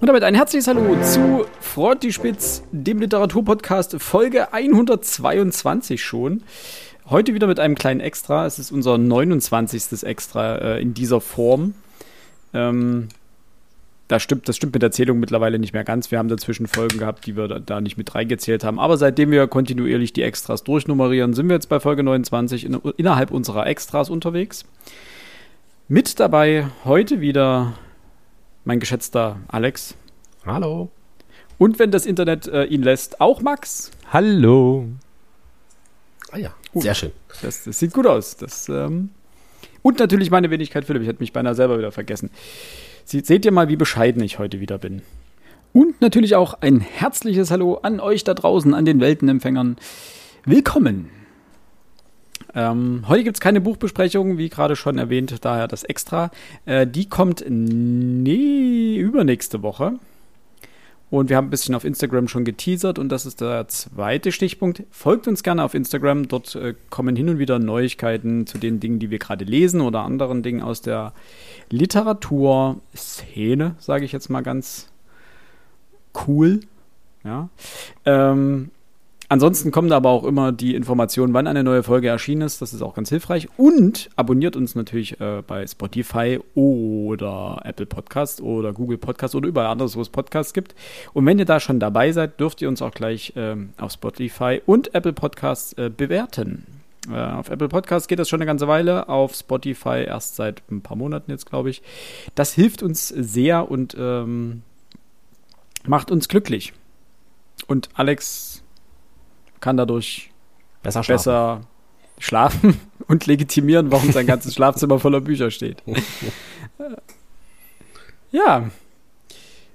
Und damit ein herzliches Hallo zu Frontispitz, dem Literaturpodcast, Folge 122 schon. Heute wieder mit einem kleinen Extra. Es ist unser 29. Extra äh, in dieser Form. Ähm, das stimmt, das stimmt mit der Zählung mittlerweile nicht mehr ganz. Wir haben dazwischen Folgen gehabt, die wir da, da nicht mit reingezählt haben. Aber seitdem wir kontinuierlich die Extras durchnummerieren, sind wir jetzt bei Folge 29 in, innerhalb unserer Extras unterwegs. Mit dabei heute wieder mein geschätzter Alex. Hallo. Und wenn das Internet äh, ihn lässt, auch Max. Hallo. Ah ja, uh, sehr schön. Das, das, sieht gut aus. Das, ähm und natürlich meine Wenigkeit Philipp. Ich hätte mich beinahe selber wieder vergessen. Sie, seht ihr mal, wie bescheiden ich heute wieder bin. Und natürlich auch ein herzliches Hallo an euch da draußen, an den Weltenempfängern. Willkommen ähm, heute gibt es keine Buchbesprechung, wie gerade schon erwähnt, daher das Extra. Äh, die kommt nee, übernächste Woche. Und wir haben ein bisschen auf Instagram schon geteasert und das ist der zweite Stichpunkt. Folgt uns gerne auf Instagram. Dort äh, kommen hin und wieder Neuigkeiten zu den Dingen, die wir gerade lesen oder anderen Dingen aus der Literaturszene, sage ich jetzt mal ganz cool. Ja. Ähm, Ansonsten kommen da aber auch immer die Informationen, wann eine neue Folge erschienen ist. Das ist auch ganz hilfreich. Und abonniert uns natürlich äh, bei Spotify oder Apple Podcast oder Google Podcast oder überall anders, wo es Podcasts gibt. Und wenn ihr da schon dabei seid, dürft ihr uns auch gleich ähm, auf Spotify und Apple Podcasts äh, bewerten. Äh, auf Apple Podcasts geht das schon eine ganze Weile, auf Spotify erst seit ein paar Monaten jetzt, glaube ich. Das hilft uns sehr und ähm, macht uns glücklich. Und Alex kann dadurch besser schlafen, besser schlafen und legitimieren, warum sein ganzes Schlafzimmer voller Bücher steht. ja.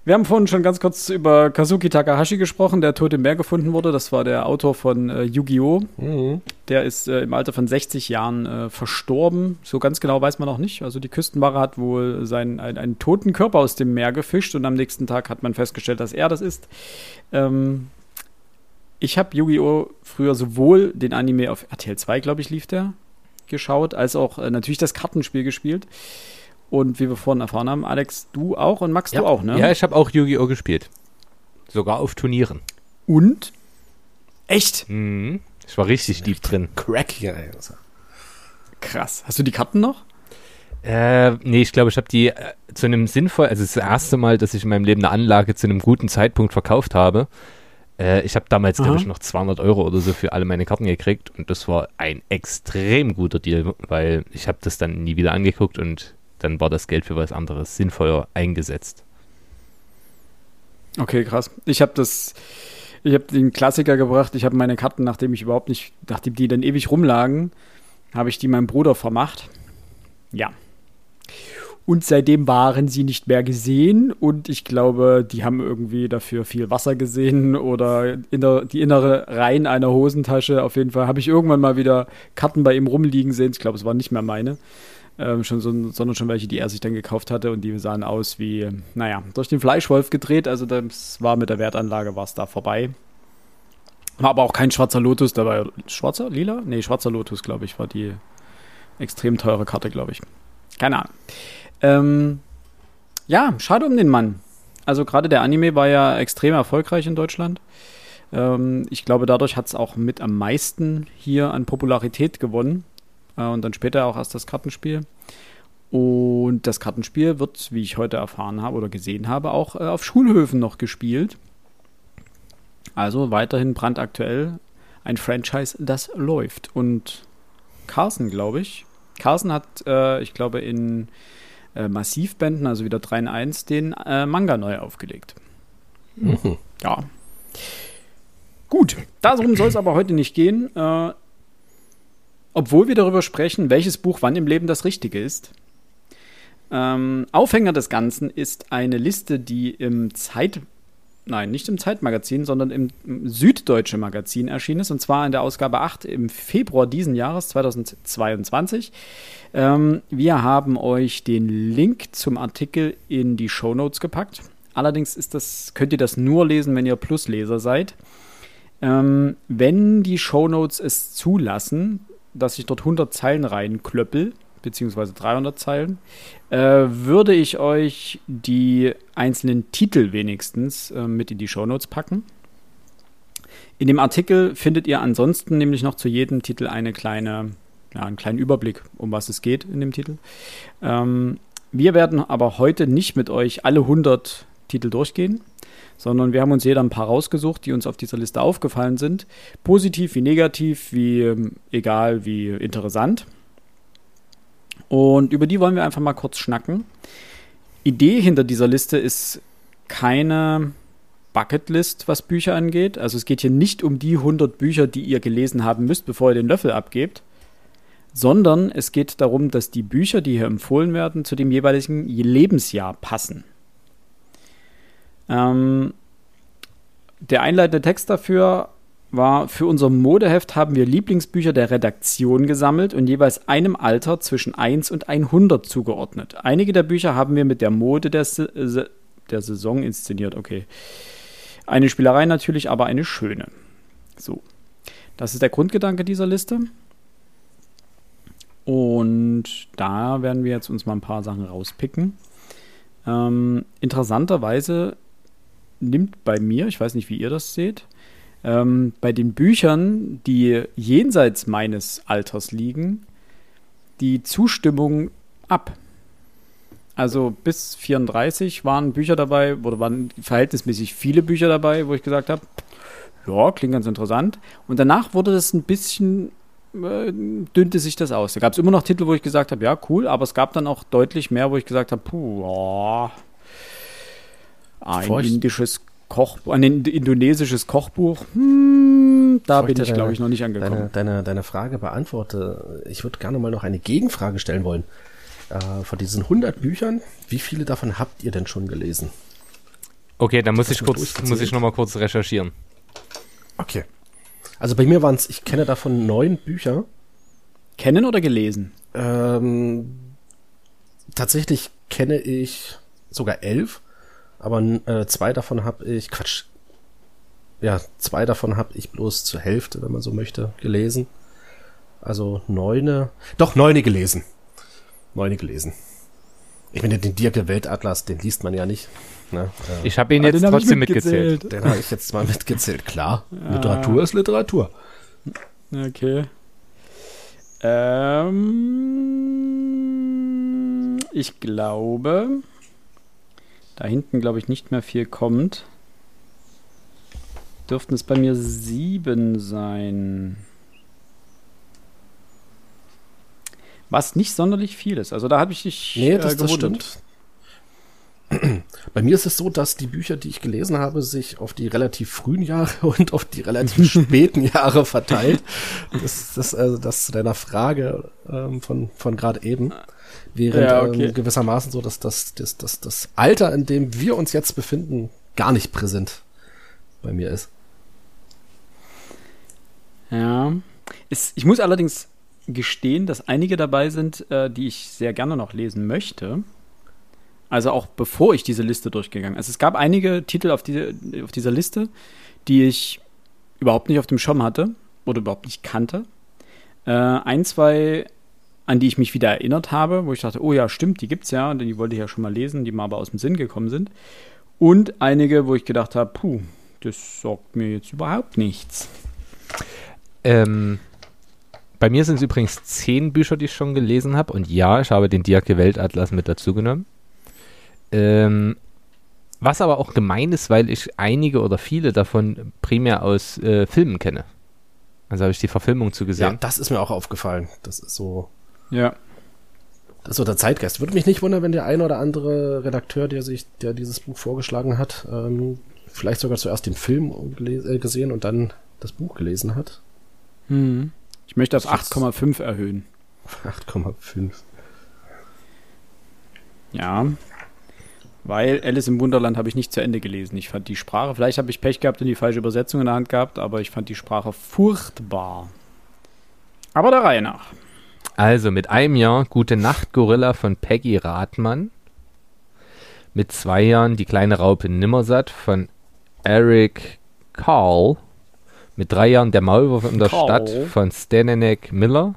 Wir haben vorhin schon ganz kurz über Kazuki Takahashi gesprochen, der tot im Meer gefunden wurde. Das war der Autor von äh, Yu-Gi-Oh! Mhm. Der ist äh, im Alter von 60 Jahren äh, verstorben. So ganz genau weiß man noch nicht. Also die Küstenwache hat wohl seinen, ein, einen toten Körper aus dem Meer gefischt und am nächsten Tag hat man festgestellt, dass er das ist. Ähm, ich habe Yu-Gi-Oh! früher sowohl den Anime auf RTL 2, glaube ich, lief der, geschaut, als auch äh, natürlich das Kartenspiel gespielt. Und wie wir vorhin erfahren haben, Alex, du auch und Max, ja. du auch, ne? Ja, ich habe auch Yu-Gi-Oh! gespielt. Sogar auf Turnieren. Und? Echt? Mhm. Ich war richtig deep drin. Crack, ja. Krass. Hast du die Karten noch? Äh, nee, ich glaube, ich habe die äh, zu einem sinnvoll, also das erste Mal, dass ich in meinem Leben eine Anlage zu einem guten Zeitpunkt verkauft habe. Äh, ich habe damals, glaube ich, noch 200 Euro oder so für alle meine Karten gekriegt und das war ein extrem guter Deal, weil ich habe das dann nie wieder angeguckt und dann war das Geld für was anderes sinnvoller eingesetzt. Okay, krass. Ich habe das, ich habe den Klassiker gebracht. Ich habe meine Karten, nachdem ich überhaupt nicht, nachdem die dann ewig rumlagen, habe ich die meinem Bruder vermacht. Ja, und seitdem waren sie nicht mehr gesehen und ich glaube, die haben irgendwie dafür viel Wasser gesehen oder inner, die innere Reihen einer Hosentasche. Auf jeden Fall habe ich irgendwann mal wieder Karten bei ihm rumliegen sehen. Ich glaube, es waren nicht mehr meine, ähm, schon so, sondern schon welche, die er sich dann gekauft hatte und die sahen aus wie, naja, durch den Fleischwolf gedreht. Also das war mit der Wertanlage war es da vorbei. War aber auch kein schwarzer Lotus dabei. Schwarzer? Lila? Nee, schwarzer Lotus, glaube ich, war die extrem teure Karte, glaube ich. Keine Ahnung. Ähm, ja, schade um den Mann. Also gerade der Anime war ja extrem erfolgreich in Deutschland. Ähm, ich glaube, dadurch hat es auch mit am meisten hier an Popularität gewonnen. Äh, und dann später auch erst das Kartenspiel. Und das Kartenspiel wird, wie ich heute erfahren habe oder gesehen habe, auch äh, auf Schulhöfen noch gespielt. Also weiterhin brandaktuell ein Franchise, das läuft. Und Carson, glaube ich. Carson hat, äh, ich glaube, in äh, Massivbänden, also wieder 3 in 1, den äh, Manga neu aufgelegt. Mhm. Ja. Gut, darum soll es aber heute nicht gehen. Äh, obwohl wir darüber sprechen, welches Buch wann im Leben das Richtige ist. Ähm, Aufhänger des Ganzen ist eine Liste, die im Zeit nein, nicht im Zeitmagazin, sondern im, Süddeutsche Magazin erschienen ist, und zwar in der Ausgabe 8 im Februar diesen Jahres, 2022. Ähm, wir haben euch den Link zum Artikel in die Show Notes gepackt. Allerdings ist das, könnt ihr das nur lesen, wenn ihr Plusleser seid. Ähm, wenn die Show Notes es zulassen, dass ich dort 100 Zeilen reinklöppel, beziehungsweise 300 Zeilen, äh, würde ich euch die einzelnen Titel wenigstens äh, mit in die Shownotes packen. In dem Artikel findet ihr ansonsten nämlich noch zu jedem Titel eine kleine, ja, einen kleinen Überblick, um was es geht in dem Titel. Ähm, wir werden aber heute nicht mit euch alle 100 Titel durchgehen, sondern wir haben uns jeder ein paar rausgesucht, die uns auf dieser Liste aufgefallen sind. Positiv wie negativ, wie ähm, egal, wie interessant. Und über die wollen wir einfach mal kurz schnacken. Idee hinter dieser Liste ist keine Bucketlist, was Bücher angeht. Also es geht hier nicht um die 100 Bücher, die ihr gelesen haben müsst, bevor ihr den Löffel abgebt, sondern es geht darum, dass die Bücher, die hier empfohlen werden, zu dem jeweiligen Lebensjahr passen. Ähm, der einleitende Text dafür war, für unser Modeheft haben wir Lieblingsbücher der Redaktion gesammelt und jeweils einem Alter zwischen 1 und 100 zugeordnet. Einige der Bücher haben wir mit der Mode der, Se der Saison inszeniert. Okay. Eine Spielerei natürlich, aber eine schöne. So. Das ist der Grundgedanke dieser Liste. Und da werden wir jetzt uns mal ein paar Sachen rauspicken. Ähm, interessanterweise nimmt bei mir, ich weiß nicht, wie ihr das seht, ähm, bei den Büchern, die jenseits meines Alters liegen, die Zustimmung ab. Also bis 34 waren Bücher dabei, oder waren verhältnismäßig viele Bücher dabei, wo ich gesagt habe, ja, klingt ganz interessant. Und danach wurde das ein bisschen äh, dünnte sich das aus. Da gab es immer noch Titel, wo ich gesagt habe, ja, cool, aber es gab dann auch deutlich mehr, wo ich gesagt habe, puh, oh, ein Furcht. indisches Koch, ein indonesisches Kochbuch, hm, da bin ich, glaube ich, noch nicht angekommen. Deine, deine, deine Frage beantworte. Ich würde gerne mal noch eine Gegenfrage stellen wollen. Äh, von diesen 100 Büchern, wie viele davon habt ihr denn schon gelesen? Okay, dann muss ich kurz, muss ich noch mal kurz recherchieren. Okay. Also bei mir waren es, ich kenne davon neun Bücher. Kennen oder gelesen? Ähm, tatsächlich kenne ich sogar elf, aber äh, zwei davon habe ich, Quatsch, ja, zwei davon habe ich bloß zur Hälfte, wenn man so möchte, gelesen. Also neune, doch neune gelesen. Neune gelesen. Ich meine, den Dirke Weltatlas, den liest man ja nicht. Ne? Äh, ich habe ihn jetzt trotzdem mitgezählt. mitgezählt. Den habe ich jetzt mal mitgezählt, klar. Ja. Literatur ist Literatur. Okay. Ähm, ich glaube, da hinten, glaube ich, nicht mehr viel kommt. Dürften es bei mir sieben sein. Was nicht sonderlich viel ist. Also da habe ich dich nee, das, äh, das stimmt. Bei mir ist es so, dass die Bücher, die ich gelesen habe, sich auf die relativ frühen Jahre und auf die relativ späten Jahre verteilt. Das, ist also das zu deiner Frage ähm, von, von gerade eben. Während ja, okay. ähm, gewissermaßen so, dass das, das, das, das Alter, in dem wir uns jetzt befinden, gar nicht präsent bei mir ist. Ja. Ist, ich muss allerdings gestehen, dass einige dabei sind, äh, die ich sehr gerne noch lesen möchte. Also auch bevor ich diese Liste durchgegangen. Also es gab einige Titel auf, diese, auf dieser Liste, die ich überhaupt nicht auf dem Schirm hatte oder überhaupt nicht kannte. Äh, ein, zwei, an die ich mich wieder erinnert habe, wo ich dachte, oh ja, stimmt, die gibt's ja, die wollte ich ja schon mal lesen, die mal aber aus dem Sinn gekommen sind. Und einige, wo ich gedacht habe, puh, das sorgt mir jetzt überhaupt nichts. Ähm, bei mir sind es übrigens zehn Bücher, die ich schon gelesen habe. Und ja, ich habe den Diake Weltatlas mit dazu genommen. Ähm, was aber auch gemein ist, weil ich einige oder viele davon primär aus äh, Filmen kenne. Also habe ich die Verfilmung zugesehen. Ja, das ist mir auch aufgefallen. Das ist so. Ja. Das ist so der Zeitgeist. Würde mich nicht wundern, wenn der ein oder andere Redakteur, der sich, der dieses Buch vorgeschlagen hat, ähm, vielleicht sogar zuerst den Film äh, gesehen und dann das Buch gelesen hat. Hm. Ich möchte auf 8,5 erhöhen. 8,5. Ja, weil Alice im Wunderland habe ich nicht zu Ende gelesen. Ich fand die Sprache, vielleicht habe ich Pech gehabt und die falsche Übersetzung in der Hand gehabt, aber ich fand die Sprache furchtbar. Aber der Reihe nach. Also mit einem Jahr Gute Nacht Gorilla von Peggy Rathmann. Mit zwei Jahren Die kleine Raupe Nimmersatt von Eric Carl. Mit drei Jahren Der Maulwurf in der Carl. Stadt von Stanenek Miller.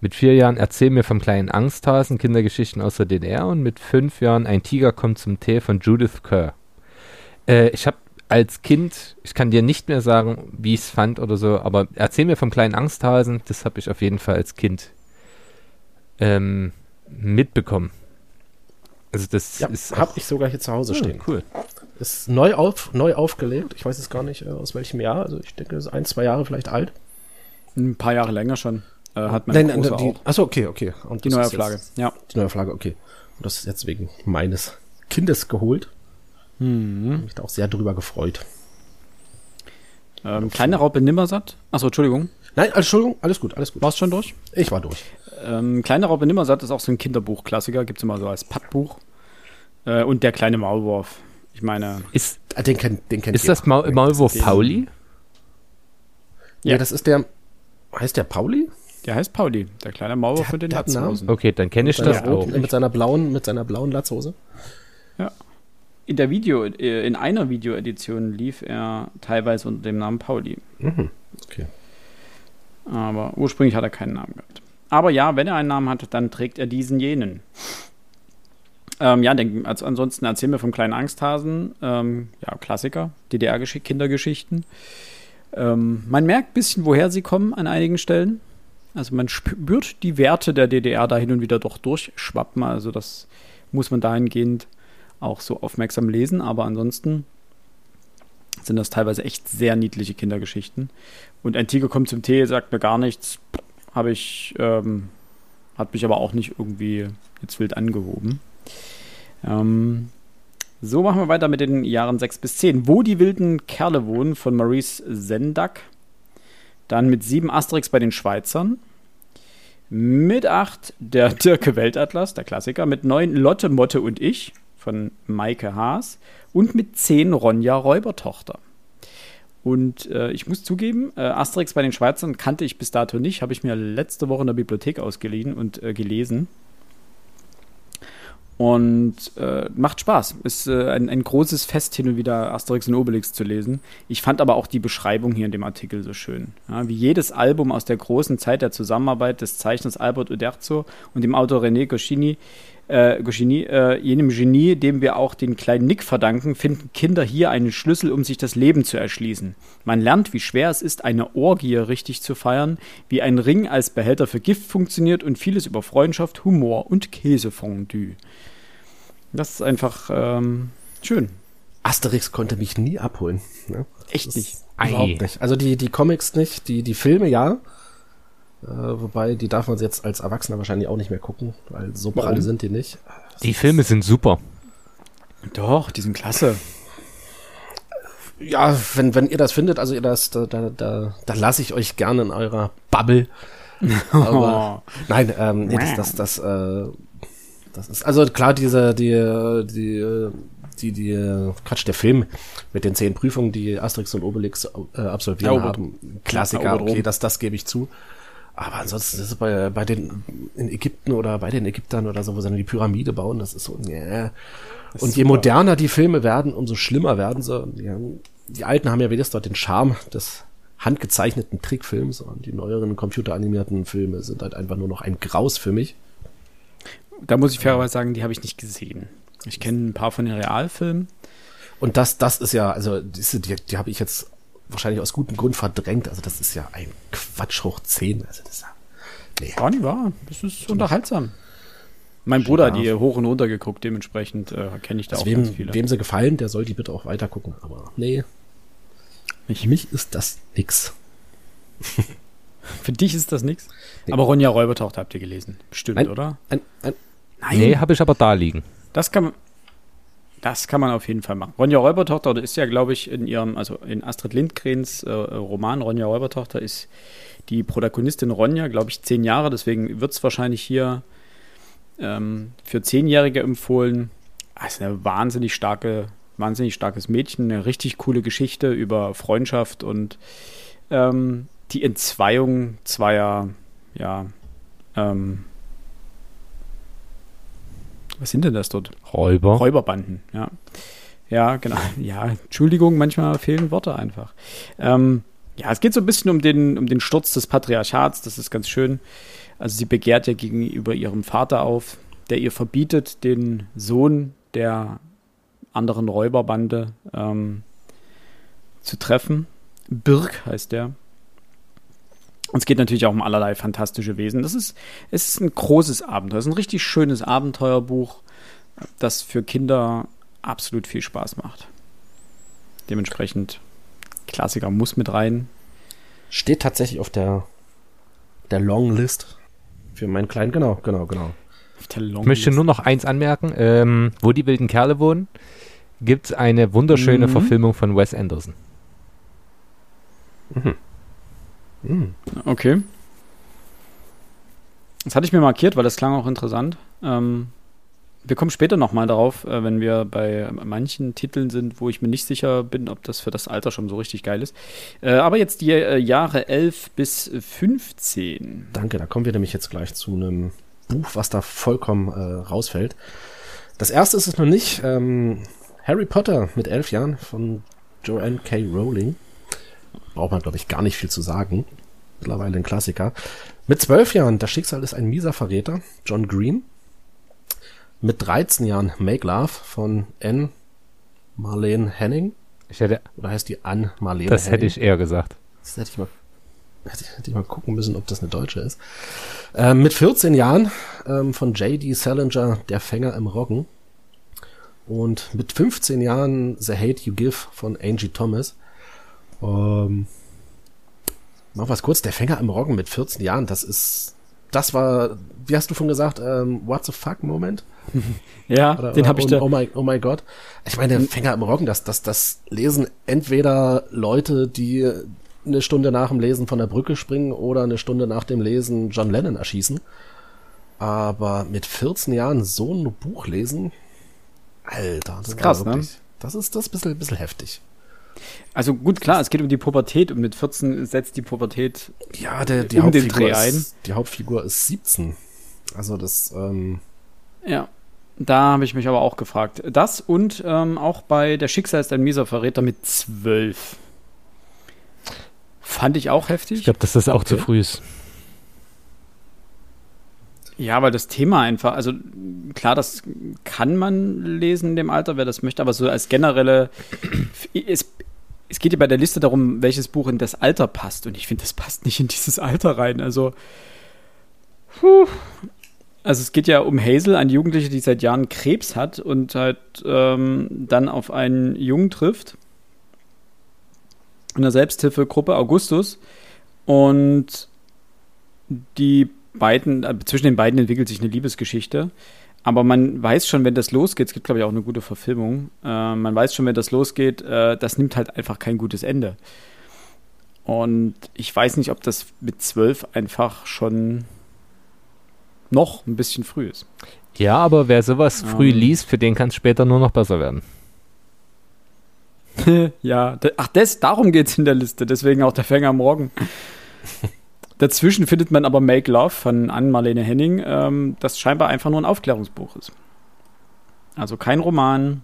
Mit vier Jahren Erzähl mir vom kleinen Angsthasen, Kindergeschichten aus der DDR. Und mit fünf Jahren Ein Tiger kommt zum Tee von Judith Kerr. Äh, ich habe als Kind, ich kann dir nicht mehr sagen, wie ich es fand oder so, aber Erzähl mir vom kleinen Angsthasen, das habe ich auf jeden Fall als Kind ähm, mitbekommen. Also das ja, ist habe ich sogar hier zu Hause hm, stehen. Cool. Ist neu auf neu aufgelegt. Ich weiß jetzt gar nicht äh, aus welchem Jahr. Also ich denke, es ist ein zwei Jahre vielleicht alt. Ein paar Jahre länger schon. Äh, hat man nein, nein, die, Achso, okay, okay. Und die Neuauflage. Ja. Die Neuauflage, okay. Und das ist jetzt wegen meines Kindes geholt. Hm. Mich da auch sehr drüber gefreut. Ähm, kleine Raupe Nimmersatt. Achso, Entschuldigung. Nein, Entschuldigung, alles gut, alles gut. Warst schon durch? Ich war durch. Ähm, kleine Raupe Nimmersatt ist auch so ein Kinderbuch-Klassiker, gibt es immer so als Pappbuch. Äh, und der kleine Maulwurf. Ich meine. Ist, ah, den kennt, den kennt ist das Maul Maulwurf Pauli? Ja. ja, das ist der. Heißt der Pauli? Der heißt Pauli, der kleine Maulwurf mit den Latzhosen. Okay, dann kenne ich das auch. Mit seiner blauen, mit seiner blauen Latzhose. Ja. In der Video, äh, in einer Videoedition lief er teilweise unter dem Namen Pauli. Mhm. Okay. Aber ursprünglich hat er keinen Namen gehabt. Aber ja, wenn er einen Namen hat, dann trägt er diesen jenen. Ähm, ja, denk, also ansonsten erzählen wir vom kleinen Angsthasen. Ähm, ja, Klassiker, DDR-Kindergeschichten. Ähm, man merkt ein bisschen, woher sie kommen an einigen Stellen. Also man spürt die Werte der DDR da hin und wieder doch durchschwappen. Also das muss man dahingehend auch so aufmerksam lesen. Aber ansonsten sind das teilweise echt sehr niedliche Kindergeschichten. Und ein Tiger kommt zum Tee, sagt mir gar nichts. Habe ich, ähm, hat mich aber auch nicht irgendwie jetzt wild angehoben. Ähm, so machen wir weiter mit den Jahren 6 bis 10. Wo die wilden Kerle wohnen von Maurice Sendak. Dann mit 7 Asterix bei den Schweizern. Mit 8 der Dirke Weltatlas, der Klassiker. Mit 9 Lotte, Motte und ich von Maike Haas. Und mit 10 Ronja Räubertochter. Und äh, ich muss zugeben, äh, Asterix bei den Schweizern kannte ich bis dato nicht, habe ich mir letzte Woche in der Bibliothek ausgeliehen und äh, gelesen. Und äh, macht Spaß. Ist äh, ein, ein großes Fest, hin und wieder Asterix und Obelix zu lesen. Ich fand aber auch die Beschreibung hier in dem Artikel so schön. Ja, wie jedes Album aus der großen Zeit der Zusammenarbeit des Zeichners Albert Uderzo und dem Autor René Goscinny, äh, Goscinny äh, jenem Genie, dem wir auch den kleinen Nick verdanken, finden Kinder hier einen Schlüssel, um sich das Leben zu erschließen. Man lernt, wie schwer es ist, eine Orgie richtig zu feiern, wie ein Ring als Behälter für Gift funktioniert und vieles über Freundschaft, Humor und Käsefondue. Das ist einfach ähm, schön. Asterix konnte mich nie abholen. Ne? Echt nicht. Überhaupt nicht. Also die, die Comics nicht, die, die Filme ja. Äh, wobei, die darf man jetzt als Erwachsener wahrscheinlich auch nicht mehr gucken, weil so pralle sind die nicht. Das die Filme sind super. Doch, die sind klasse. Ja, wenn, wenn ihr das findet, also ihr das, da, da, da, da lasse ich euch gerne in eurer Bubble. Aber, nein, ähm, nee, das, das, das, äh, das ist, also klar, diese, die, die, die, die, Quatsch, der Film mit den zehn Prüfungen, die Asterix und Obelix äh, absolvieren ja, haben. Klassiker, okay, das, das gebe ich zu. Aber ansonsten ist es bei, bei den, in Ägypten oder bei den Ägyptern oder so, wo sie dann die Pyramide bauen, das ist so, yeah. Und je moderner die Filme werden, umso schlimmer werden sie. Die, die Alten haben ja wenigstens dort den Charme des handgezeichneten Trickfilms und die neueren computeranimierten Filme sind halt einfach nur noch ein Graus für mich. Da muss ich fairerweise sagen, die habe ich nicht gesehen. Ich kenne ein paar von den Realfilmen. Und das, das ist ja, also diese, die, die habe ich jetzt wahrscheinlich aus gutem Grund verdrängt. Also das ist ja ein Quatsch hoch 10. Also das ist ja, nee. War nicht wahr. Das ist unterhaltsam. Mein Bruder hat die hoch und runter geguckt, dementsprechend äh, kenne ich da also auch wem, ganz viele. Wem sie gefallen, der soll die bitte auch weiter gucken. Aber nee, mich, mich ist das nix. Für dich ist das nix? Nee. Aber Ronja Räubertochter habt ihr gelesen. Bestimmt, ein, oder? Ein, ein, Nein. Nee, habe ich aber da liegen. Das kann man. Das kann man auf jeden Fall machen. Ronja Räubertochter ist ja, glaube ich, in ihrem, also in Astrid Lindgrens äh, Roman Ronja Räubertochter ist die Protagonistin Ronja, glaube ich, zehn Jahre. Deswegen wird es wahrscheinlich hier ähm, für Zehnjährige empfohlen. Das ist eine wahnsinnig starke, wahnsinnig starkes Mädchen, eine richtig coole Geschichte über Freundschaft und ähm, die Entzweiung zweier, ja, ähm, was sind denn das dort? Räuber. Räuberbanden, ja. Ja, genau. Ja, Entschuldigung, manchmal fehlen Worte einfach. Ähm, ja, es geht so ein bisschen um den, um den Sturz des Patriarchats, das ist ganz schön. Also sie begehrt ja gegenüber ihrem Vater auf, der ihr verbietet, den Sohn der anderen Räuberbande ähm, zu treffen. Birk heißt der. Und es geht natürlich auch um allerlei fantastische Wesen. Das ist, es ist ein großes Abenteuer. Es ist ein richtig schönes Abenteuerbuch, das für Kinder absolut viel Spaß macht. Dementsprechend, Klassiker muss mit rein. Steht tatsächlich auf der, der Longlist für meinen Kleinen. Genau, genau, genau. Ich möchte nur noch eins anmerken. Ähm, wo die wilden Kerle wohnen, gibt es eine wunderschöne mhm. Verfilmung von Wes Anderson. Mhm. Mhm. Okay. Das hatte ich mir markiert, weil das klang auch interessant. Ähm, wir kommen später nochmal darauf, äh, wenn wir bei manchen Titeln sind, wo ich mir nicht sicher bin, ob das für das Alter schon so richtig geil ist. Äh, aber jetzt die äh, Jahre 11 bis 15. Danke, da kommen wir nämlich jetzt gleich zu einem Buch, was da vollkommen äh, rausfällt. Das erste ist es noch nicht. Ähm, Harry Potter mit elf Jahren von Joanne K. Rowling. Braucht man, glaube ich, gar nicht viel zu sagen. Mittlerweile ein Klassiker. Mit zwölf Jahren, das Schicksal ist ein mieser Verräter. John Green. Mit 13 Jahren Make Love von Anne Marlene Henning. Ich hätte, Oder heißt die Anne Marlene Das Henning? hätte ich eher gesagt. Das hätte ich mal hätte ich, hätte ich mal gucken müssen, ob das eine deutsche ist. Ähm, mit 14 Jahren ähm, von J.D. Salinger, Der Fänger im Roggen. Und mit 15 Jahren The Hate You Give von Angie Thomas. Ähm, noch was kurz, Der Fänger im Roggen mit 14 Jahren, das ist, das war, wie hast du schon gesagt, ähm, What the fuck Moment? ja, oder, den habe ich oh, da. Oh mein, oh mein Gott. Ich meine, der Fänger im Roggen, das, das, das lesen entweder Leute, die eine Stunde nach dem Lesen von der Brücke springen oder eine Stunde nach dem Lesen John Lennon erschießen. Aber mit 14 Jahren so ein Buch lesen, Alter, das, das ist krass, wirklich, ne? Das ist das ist ein bisschen, bisschen heftig. Also gut, klar, es geht um die Pubertät und mit 14 setzt die Pubertät ja, der, die um Hauptfigur den Dreh ein. Ist, die Hauptfigur ist 17. Also das, ähm Ja, da habe ich mich aber auch gefragt. Das und ähm, auch bei Der Schicksal ist ein mieser Verräter mit 12. Fand ich auch heftig. Ich glaube, dass das auch okay. zu früh ist. Ja, weil das Thema einfach, also klar, das kann man lesen in dem Alter, wer das möchte, aber so als generelle, es, es geht ja bei der Liste darum, welches Buch in das Alter passt und ich finde, das passt nicht in dieses Alter rein. Also, puh. also es geht ja um Hazel, eine Jugendliche, die seit Jahren Krebs hat und halt ähm, dann auf einen Jungen trifft in der Selbsthilfegruppe Augustus und die beiden, äh, zwischen den beiden entwickelt sich eine Liebesgeschichte. Aber man weiß schon, wenn das losgeht, es gibt, glaube ich, auch eine gute Verfilmung, äh, man weiß schon, wenn das losgeht, äh, das nimmt halt einfach kein gutes Ende. Und ich weiß nicht, ob das mit zwölf einfach schon noch ein bisschen früh ist. Ja, aber wer sowas früh ähm. liest, für den kann es später nur noch besser werden. ja, ach, das, darum geht es in der Liste, deswegen auch der Fänger am Morgen. Dazwischen findet man aber Make Love von Anne-Marlene Henning, ähm, das scheinbar einfach nur ein Aufklärungsbuch ist. Also kein Roman,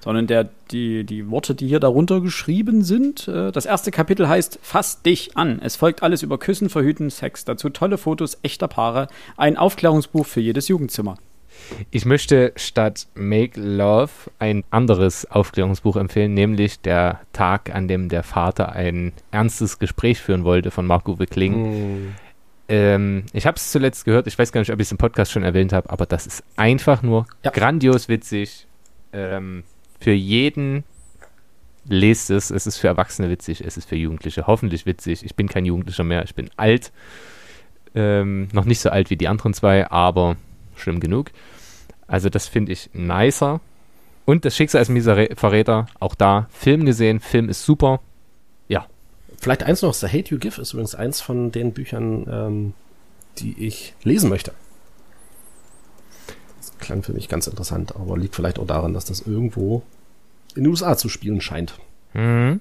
sondern der, die, die Worte, die hier darunter geschrieben sind. Äh, das erste Kapitel heißt Fass dich an. Es folgt alles über Küssen, Verhüten, Sex. Dazu tolle Fotos echter Paare. Ein Aufklärungsbuch für jedes Jugendzimmer. Ich möchte statt Make Love ein anderes Aufklärungsbuch empfehlen, nämlich Der Tag, an dem der Vater ein ernstes Gespräch führen wollte von Marco Wickling. Mm. Ähm, ich habe es zuletzt gehört, ich weiß gar nicht, ob ich es im Podcast schon erwähnt habe, aber das ist einfach nur ja. grandios witzig. Ähm, für jeden lest es. Es ist für Erwachsene witzig, es ist für Jugendliche hoffentlich witzig. Ich bin kein Jugendlicher mehr, ich bin alt. Ähm, noch nicht so alt wie die anderen zwei, aber schlimm genug. Also das finde ich nicer. Und das Schicksal ist mieser Verräter, auch da Film gesehen, Film ist super. Ja. Vielleicht eins noch, The Hate You Give ist übrigens eins von den Büchern, ähm, die ich lesen möchte. Das klang für mich ganz interessant, aber liegt vielleicht auch daran, dass das irgendwo in den USA zu spielen scheint. Mhm.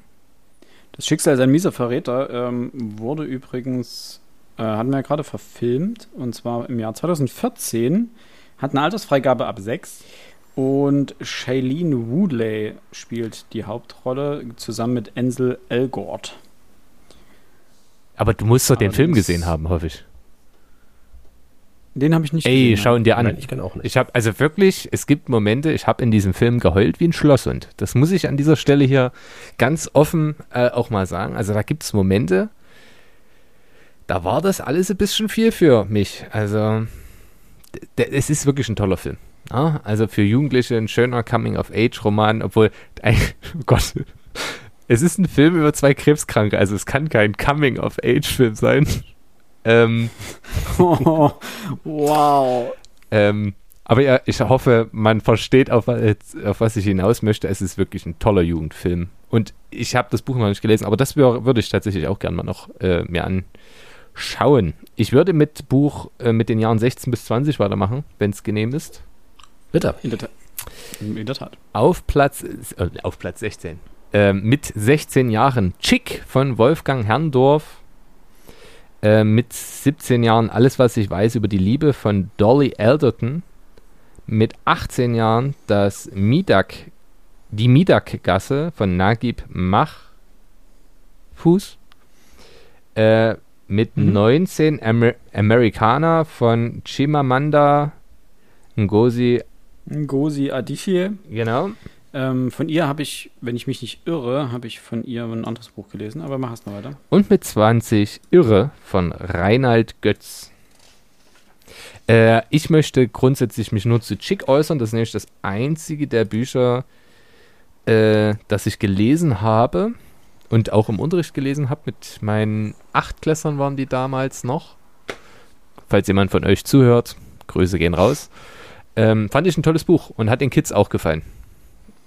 Das Schicksal ist ein mieser Verräter ähm, wurde übrigens äh, hatten wir ja gerade verfilmt, und zwar im Jahr 2014. Hat eine Altersfreigabe ab 6. Und Shailene Woodley spielt die Hauptrolle zusammen mit Ansel Elgort. Aber du musst doch den Film gesehen haben, hoffe ich. Den habe ich nicht Ey, gesehen. schau ihn dir an. Nein, ich kann auch nicht. Ich habe also wirklich, es gibt Momente, ich habe in diesem Film geheult wie ein Schlosshund. Das muss ich an dieser Stelle hier ganz offen äh, auch mal sagen. Also da gibt es Momente, da war das alles ein bisschen viel für mich. Also es ist wirklich ein toller Film. Ja? Also für Jugendliche ein schöner Coming-of-Age-Roman, obwohl, oh Gott, es ist ein Film über zwei Krebskranke, also es kann kein Coming-of-Age-Film sein. Ähm, wow. Ähm, aber ja, ich hoffe, man versteht, auf, auf was ich hinaus möchte. Es ist wirklich ein toller Jugendfilm. Und ich habe das Buch noch nicht gelesen, aber das würde ich tatsächlich auch gerne mal noch äh, mir anschauen. Ich würde mit Buch äh, mit den Jahren 16 bis 20 weitermachen, wenn es genehm ist. Bitte. In der, Ta- in der Tat. Auf Platz, äh, auf Platz 16. Ähm, mit 16 Jahren Chick von Wolfgang Herrndorf. Äh, mit 17 Jahren Alles, was ich weiß über die Liebe von Dolly Alderton. Mit 18 Jahren das Midak, die Midak-Gasse von Nagib Mahfouz. Äh, mit Mhm. 19 Amer Amerikaner von Chimamanda Ngozi, Ngozi Adichie. genau. Ähm, von ihr habe ich, wenn ich mich nicht irre, habe ich von ihr ein anderes Buch gelesen, aber mach es noch weiter. Und mit 20 Irre von Reinhard Götz. Äh, ich möchte grundsätzlich mich nur zu Chick äußern. Das ist nämlich das einzige der Bücher, äh, das ich gelesen habe und auch im Unterricht gelesen habe. Mit meinen Achtklässern waren die damals noch. Falls jemand von euch zuhört, Grüße gehen raus. Ähm, fand ich ein tolles Buch und hat den Kids auch gefallen.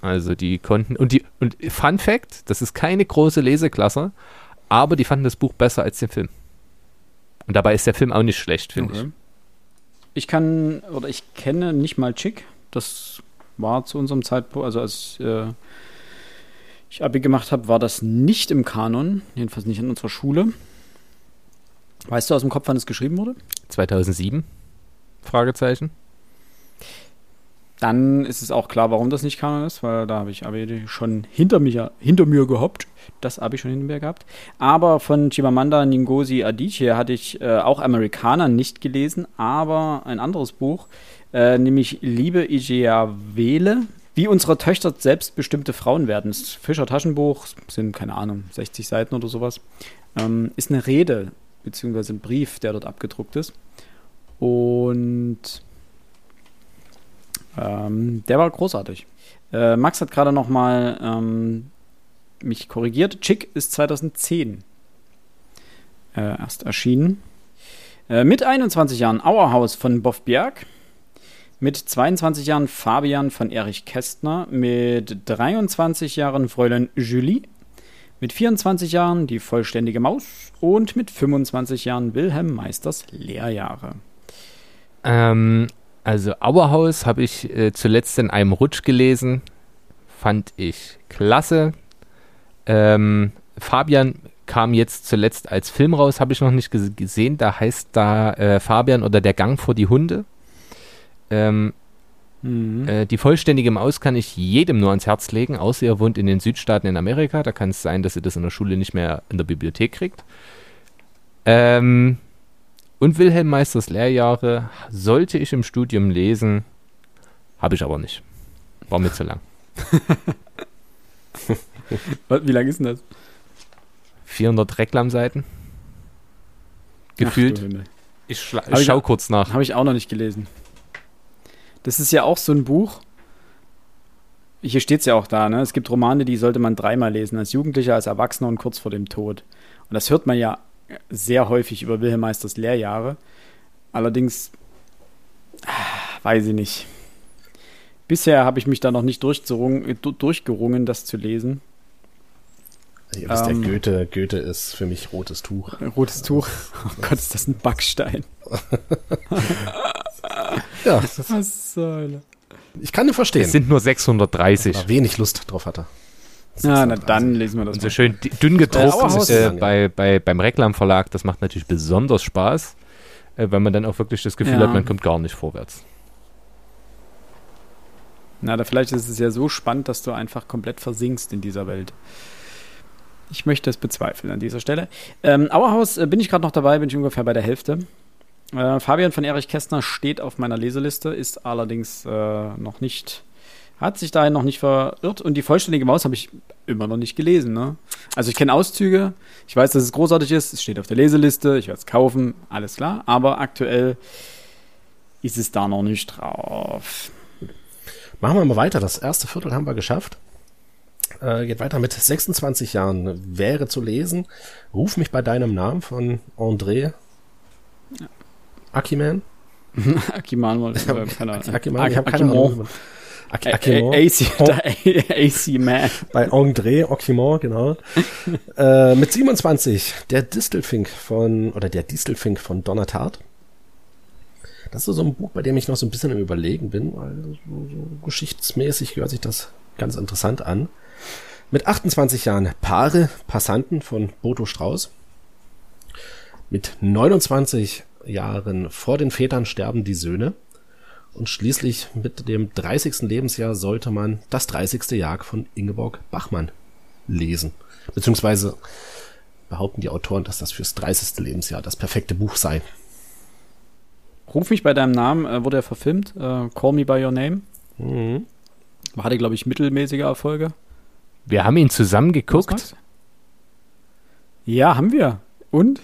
Also die konnten und die und Fun Fact, das ist keine große Leseklasse, aber die fanden das Buch besser als den Film. Und dabei ist der Film auch nicht schlecht, finde Okay. Ich kann, oder ich kenne nicht mal Chick. Das war zu unserem Zeitpunkt, also als äh, ich Abi gemacht habe, war das nicht im Kanon, jedenfalls nicht in unserer Schule. Weißt du aus dem Kopf, wann es geschrieben wurde? ich. 2007? Fragezeichen. Dann ist es auch klar, warum das nicht Kanon ist, weil da habe ich Abi schon hinter mir, hinter mir gehoppt. Das Abi schon hinter mir gehabt. Aber von Chimamanda Ngozi Adichie hatte ich äh, auch Amerikaner nicht gelesen, aber ein anderes Buch, äh, nämlich Liebe Ijeawele, wie unsere Töchter selbstbestimmte Frauen werden. Das Fischer Taschenbuch, sind keine Ahnung, 60 Seiten oder sowas. Ähm, ist eine Rede, beziehungsweise ein Brief, der dort abgedruckt ist. Und ähm, der war großartig. Äh, Max hat gerade noch mal ähm, mich korrigiert. Chick ist 2010 äh, erst erschienen. Äh, mit 21 Jahren Auerhaus von Boff Bjerg. Mit 22 Jahren Fabian von Erich Kästner. Mit 23 Jahren Fräulein Julie. Mit 24 Jahren die vollständige Maus. Und mit 25 Jahren Wilhelm Meisters Lehrjahre. Ähm, also Auerhaus habe ich äh, zuletzt in einem Rutsch gelesen. Fand ich klasse. Ähm, Fabian kam jetzt zuletzt als Film raus, habe ich noch nicht ges gesehen. Da heißt da äh, Fabian oder der Gang vor die Hunde. Ähm, Mhm. Äh, die vollständige Maus kann ich jedem nur ans Herz legen, außer ihr wohnt in den Südstaaten in Amerika. Da kann es sein, dass ihr das in der Schule nicht mehr in der Bibliothek kriegt. Ähm, und Wilhelm Meisters Lehrjahre sollte ich im Studium lesen, habe ich aber nicht. War mir zu lang. Wie lang ist denn das? 400 Reklamseiten. Gefühlt. Ach, ich ich schau auch- kurz nach. Habe ich auch noch nicht gelesen. Das ist ja auch so ein Buch. Hier steht es ja auch da, ne? Es gibt Romane, die sollte man dreimal lesen, als Jugendlicher, als Erwachsener und kurz vor dem Tod. Und das hört man ja sehr häufig über Wilhelm Meisters Lehrjahre. Allerdings, ah, weiß ich nicht. Bisher habe ich mich da noch nicht durchzurungen- äh, durchgerungen, das zu lesen. Ihr wisst ja, Ähm. Goethe, Goethe ist für mich rotes Tuch. Rotes Tuch. Oh Gott, ist das ein Backstein. Ja, Was soll ich kann ihn verstehen. Es sind nur 630. Aber wenig Lust drauf hatte. Na, na dann lesen wir das Und so mal. schön dünn gedruckt äh, ja. bei, bei, beim Reklam Verlag, das macht natürlich besonders Spaß, äh, weil man dann auch wirklich das Gefühl Ja. hat, man kommt gar nicht vorwärts. Na, da vielleicht ist es ja so spannend, dass du einfach komplett versinkst in dieser Welt. Ich möchte es bezweifeln an dieser Stelle. Ähm, Auerhaus äh, bin ich gerade noch dabei, bin ich ungefähr bei der Hälfte. Äh, Fabian von Erich Kästner steht auf meiner Leseliste, ist allerdings äh, noch nicht, hat sich dahin noch nicht verirrt und die vollständige Maus habe ich immer noch nicht gelesen. Ne? Also ich kenne Auszüge, ich weiß, dass es großartig ist, es steht auf der Leseliste, ich werde es kaufen, alles klar, aber aktuell ist es da noch nicht drauf. Machen wir mal weiter. Das erste Viertel haben wir geschafft. Äh, geht weiter mit 26 Jahren. Wäre zu lesen. Ruf mich bei deinem Namen von André ja. Akiman. Akiman, äh, keine Ahnung. Akiman, ich habe keine Ahnung. AC Man. Bei André Okimon, genau. äh, mit 27, der Distelfink von, oder der Distelfink von Donnertat. Das ist so ein Buch, bei dem ich noch so ein bisschen im Überlegen bin, weil so, so geschichtsmäßig hört sich das ganz interessant an. Mit 28 Jahren Paare, Passanten von Boto Strauß. Mit 29 Jahren vor den Vätern sterben die Söhne. Und schließlich mit dem 30. Lebensjahr sollte man das 30. Jagd von Ingeborg Bachmann lesen. Beziehungsweise behaupten die Autoren, dass das fürs 30. Lebensjahr das perfekte Buch sei. Ruf mich bei deinem Namen, äh, wurde er verfilmt. Äh, Call Me By Your Name. Mhm. Hatte, glaube ich, mittelmäßige Erfolge. Wir haben ihn zusammen geguckt. Ja, haben wir. Und?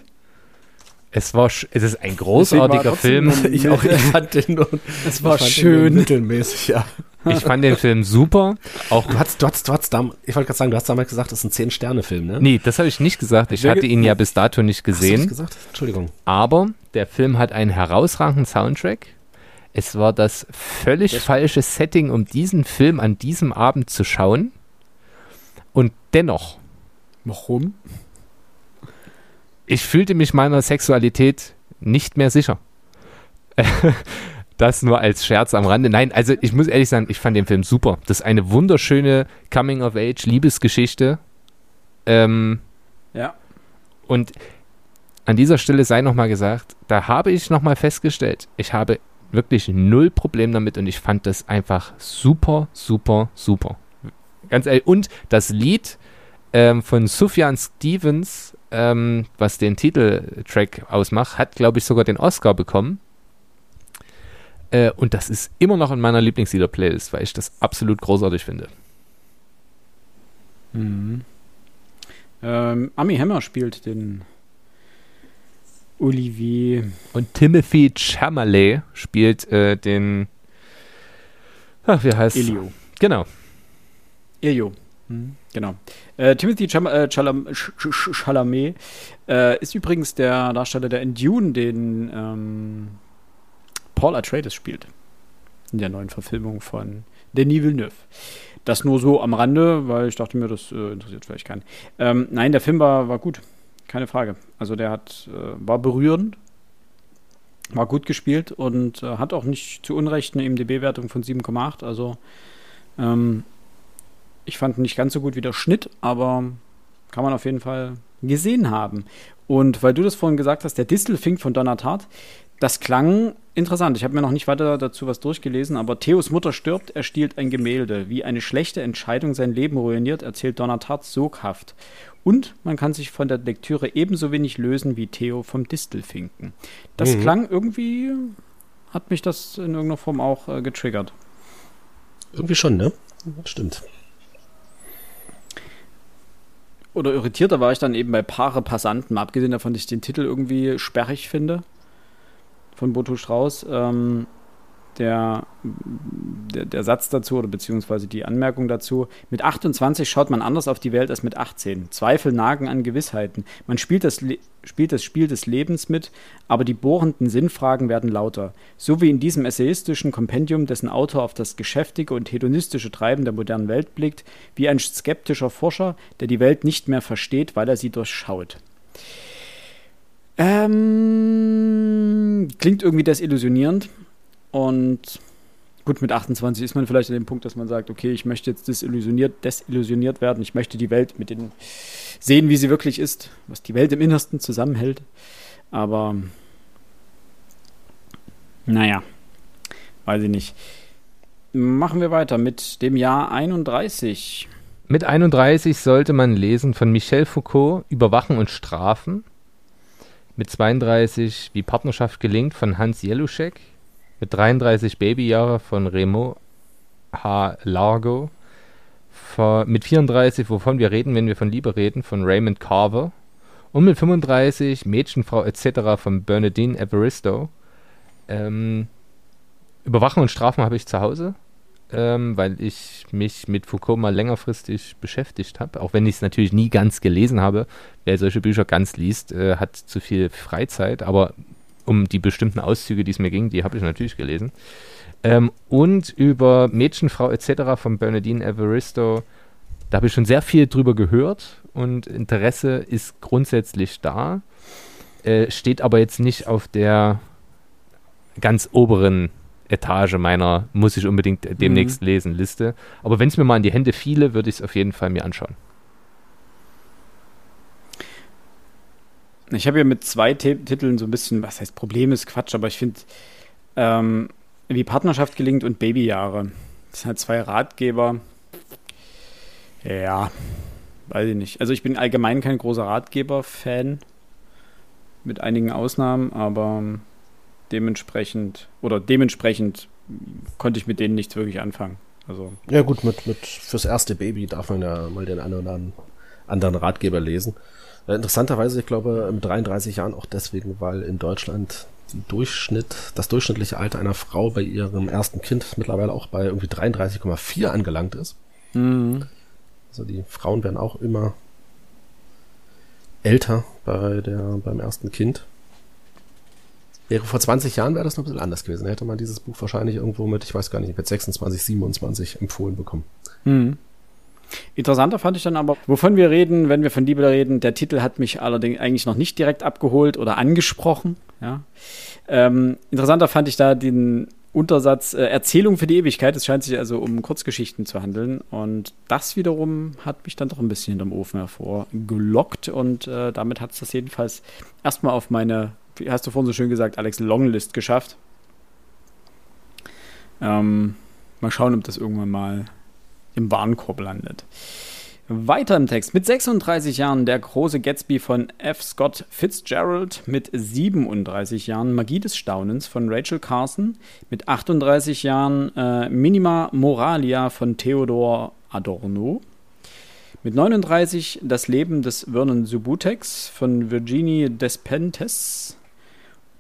Es war, es ist ein großartiger Film. Ich auch, ich fand den nur, es war schön. mittelmäßig, ja. Ich fand den Film super. Auch du hast, du hast, du hast damals, ich wollte gerade sagen, du hast damals gesagt, das ist ein 10-Sterne-Film, ne? Nee, das habe ich nicht gesagt. Ich hatte ihn ja bis dato nicht gesehen. Hast du gesagt? Entschuldigung. Aber der Film hat einen herausragenden Soundtrack. Es war das völlig das falsche Setting, um diesen Film an diesem Abend zu schauen. Und dennoch. Warum? Ich fühlte mich meiner Sexualität nicht mehr sicher. das nur als Scherz am Rande. Nein, also ich muss ehrlich sagen, ich fand den Film super. Das ist eine wunderschöne Coming-of-Age-Liebesgeschichte. Ähm, ja. Und an dieser Stelle sei nochmal gesagt, da habe ich nochmal festgestellt, ich habe wirklich null Problem damit und ich fand das einfach super, super, super. Ganz ehrlich. Und das Lied ähm, von Sufjan Stevens, ähm, was den Titeltrack ausmacht, hat, glaube ich, sogar den Oscar bekommen. Äh, und das ist immer noch in meiner Lieblingslieder-Playlist, weil ich das absolut großartig finde. Mhm. Ähm, Ami Hammer spielt den Olivier. Und Timothy Chalamet spielt äh, den. Ach, wie heißt Elio. Genau. Elio. Mhm, genau. Äh, Timothy Cham äh, Chalam Chalamet äh, ist übrigens der Darsteller, der in Dune den ähm, Paul Atreides spielt. In der neuen Verfilmung von Denis Villeneuve. Das nur so am Rande, weil ich dachte mir, das äh, interessiert vielleicht keinen. Ähm, nein, der Film war, war gut. Keine Frage. Also der hat, äh, war berührend, war gut gespielt und äh, hat auch nicht zu Unrecht eine MDB-Wertung von 7,8. Also ähm, ich fand nicht ganz so gut wie der Schnitt, aber kann man auf jeden Fall gesehen haben. Und weil du das vorhin gesagt hast, der Distelfink von Donnertat, das klang interessant. Ich habe mir noch nicht weiter dazu was durchgelesen, aber Theos Mutter stirbt, er stiehlt ein Gemälde. Wie eine schlechte Entscheidung sein Leben ruiniert, erzählt Donnertat soghaft. Und man kann sich von der Lektüre ebenso wenig lösen wie Theo vom Distelfinken. Das mhm. klang irgendwie, hat mich das in irgendeiner Form auch äh, getriggert. Irgendwie schon, ne? Stimmt. Oder irritierter war ich dann eben bei Paare Passanten, abgesehen davon, dass ich den Titel irgendwie sperrig finde von Boto Strauß. Ähm, der, der, der, Satz dazu oder beziehungsweise die Anmerkung dazu. Mit 28 schaut man anders auf die Welt als mit 18. Zweifel nagen an Gewissheiten. Man spielt das, spielt das Spiel des Lebens mit, aber die bohrenden Sinnfragen werden lauter. So wie in diesem essayistischen Kompendium, dessen Autor auf das geschäftige und hedonistische Treiben der modernen Welt blickt, wie ein skeptischer Forscher, der die Welt nicht mehr versteht, weil er sie durchschaut. Ähm, klingt irgendwie desillusionierend. Und gut, mit 28 ist man vielleicht an dem Punkt, dass man sagt, okay, ich möchte jetzt desillusioniert, desillusioniert werden. Ich möchte die Welt mit den sehen, wie sie wirklich ist, was die Welt im Innersten zusammenhält. Aber naja, weiß ich nicht. Machen wir weiter mit dem Jahr 31. Mit 31 sollte man lesen von Michel Foucault Überwachen und Strafen. Mit 32 Wie Partnerschaft gelingt von Hans Jeluschek. Mit 33 Babyjahre von Remo H. Largo. mit 34 Wovon wir reden, wenn wir von Liebe reden von Raymond Carver. Und mit 35 Mädchenfrau etc. von Bernadine Evaristo. Ähm, Überwachen und Strafen habe ich zu Hause ähm, weil ich mich mit Foucault mal längerfristig beschäftigt habe, auch wenn ich es natürlich nie ganz gelesen habe. Wer solche Bücher ganz liest, äh, hat zu viel Freizeit, aber um die bestimmten Auszüge, die es mir ging, die habe ich natürlich gelesen. Ähm, und über Mädchenfrau etc. von Bernadine Evaristo, da habe ich schon sehr viel drüber gehört und Interesse ist grundsätzlich da, äh, steht aber jetzt nicht auf der ganz oberen Etage meiner muss ich unbedingt demnächst mhm. lesen Liste. Aber wenn es mir mal in die Hände fiele, würde ich es auf jeden Fall mir anschauen. Ich habe ja mit zwei T Titeln so ein bisschen, was heißt Problem ist Quatsch, aber ich finde, ähm, wie Partnerschaft gelingt und Babyjahre. Das sind halt zwei Ratgeber. Ja, weiß ich nicht. Also ich bin allgemein kein großer Ratgeber-Fan. Mit einigen Ausnahmen, aber dementsprechend oder dementsprechend konnte ich mit denen nichts wirklich anfangen. Also ja gut, mit, mit fürs erste Baby darf man ja mal den einen oder anderen Ratgeber lesen. Äh, interessanterweise, ich glaube, im 33 Jahren auch deswegen, weil in Deutschland die Durchschnitt, das durchschnittliche Alter einer Frau bei ihrem ersten Kind mittlerweile auch bei irgendwie 33,4 angelangt ist. Mhm. Also die Frauen werden auch immer älter bei der, beim ersten Kind. Wäre vor 20 Jahren wäre das noch ein bisschen anders gewesen. Da hätte man dieses Buch wahrscheinlich irgendwo mit, ich weiß gar nicht, mit 26, 27 empfohlen bekommen. Hm. Interessanter fand ich dann aber, wovon wir reden, wenn wir von Liebe reden, der Titel hat mich allerdings eigentlich noch nicht direkt abgeholt oder angesprochen. Ja. Ähm, interessanter fand ich da den Untersatz äh, Erzählung für die Ewigkeit. Es scheint sich also um Kurzgeschichten zu handeln. Und das wiederum hat mich dann doch ein bisschen hinterm Ofen hervorgelockt. Und äh, damit hat es das jedenfalls erstmal auf meine wie hast du vorhin so schön gesagt, Alex, Longlist geschafft. Ähm, mal schauen, ob das irgendwann mal im Warenkorb landet. Weiter im Text. Mit 36 Jahren der große Gatsby von F. Scott Fitzgerald. Mit 37 Jahren Magie des Staunens von Rachel Carson. Mit 38 Jahren äh, Minima Moralia von Theodor Adorno. Mit 39 Das Leben des Vernon Subutex von Virginie Despentes.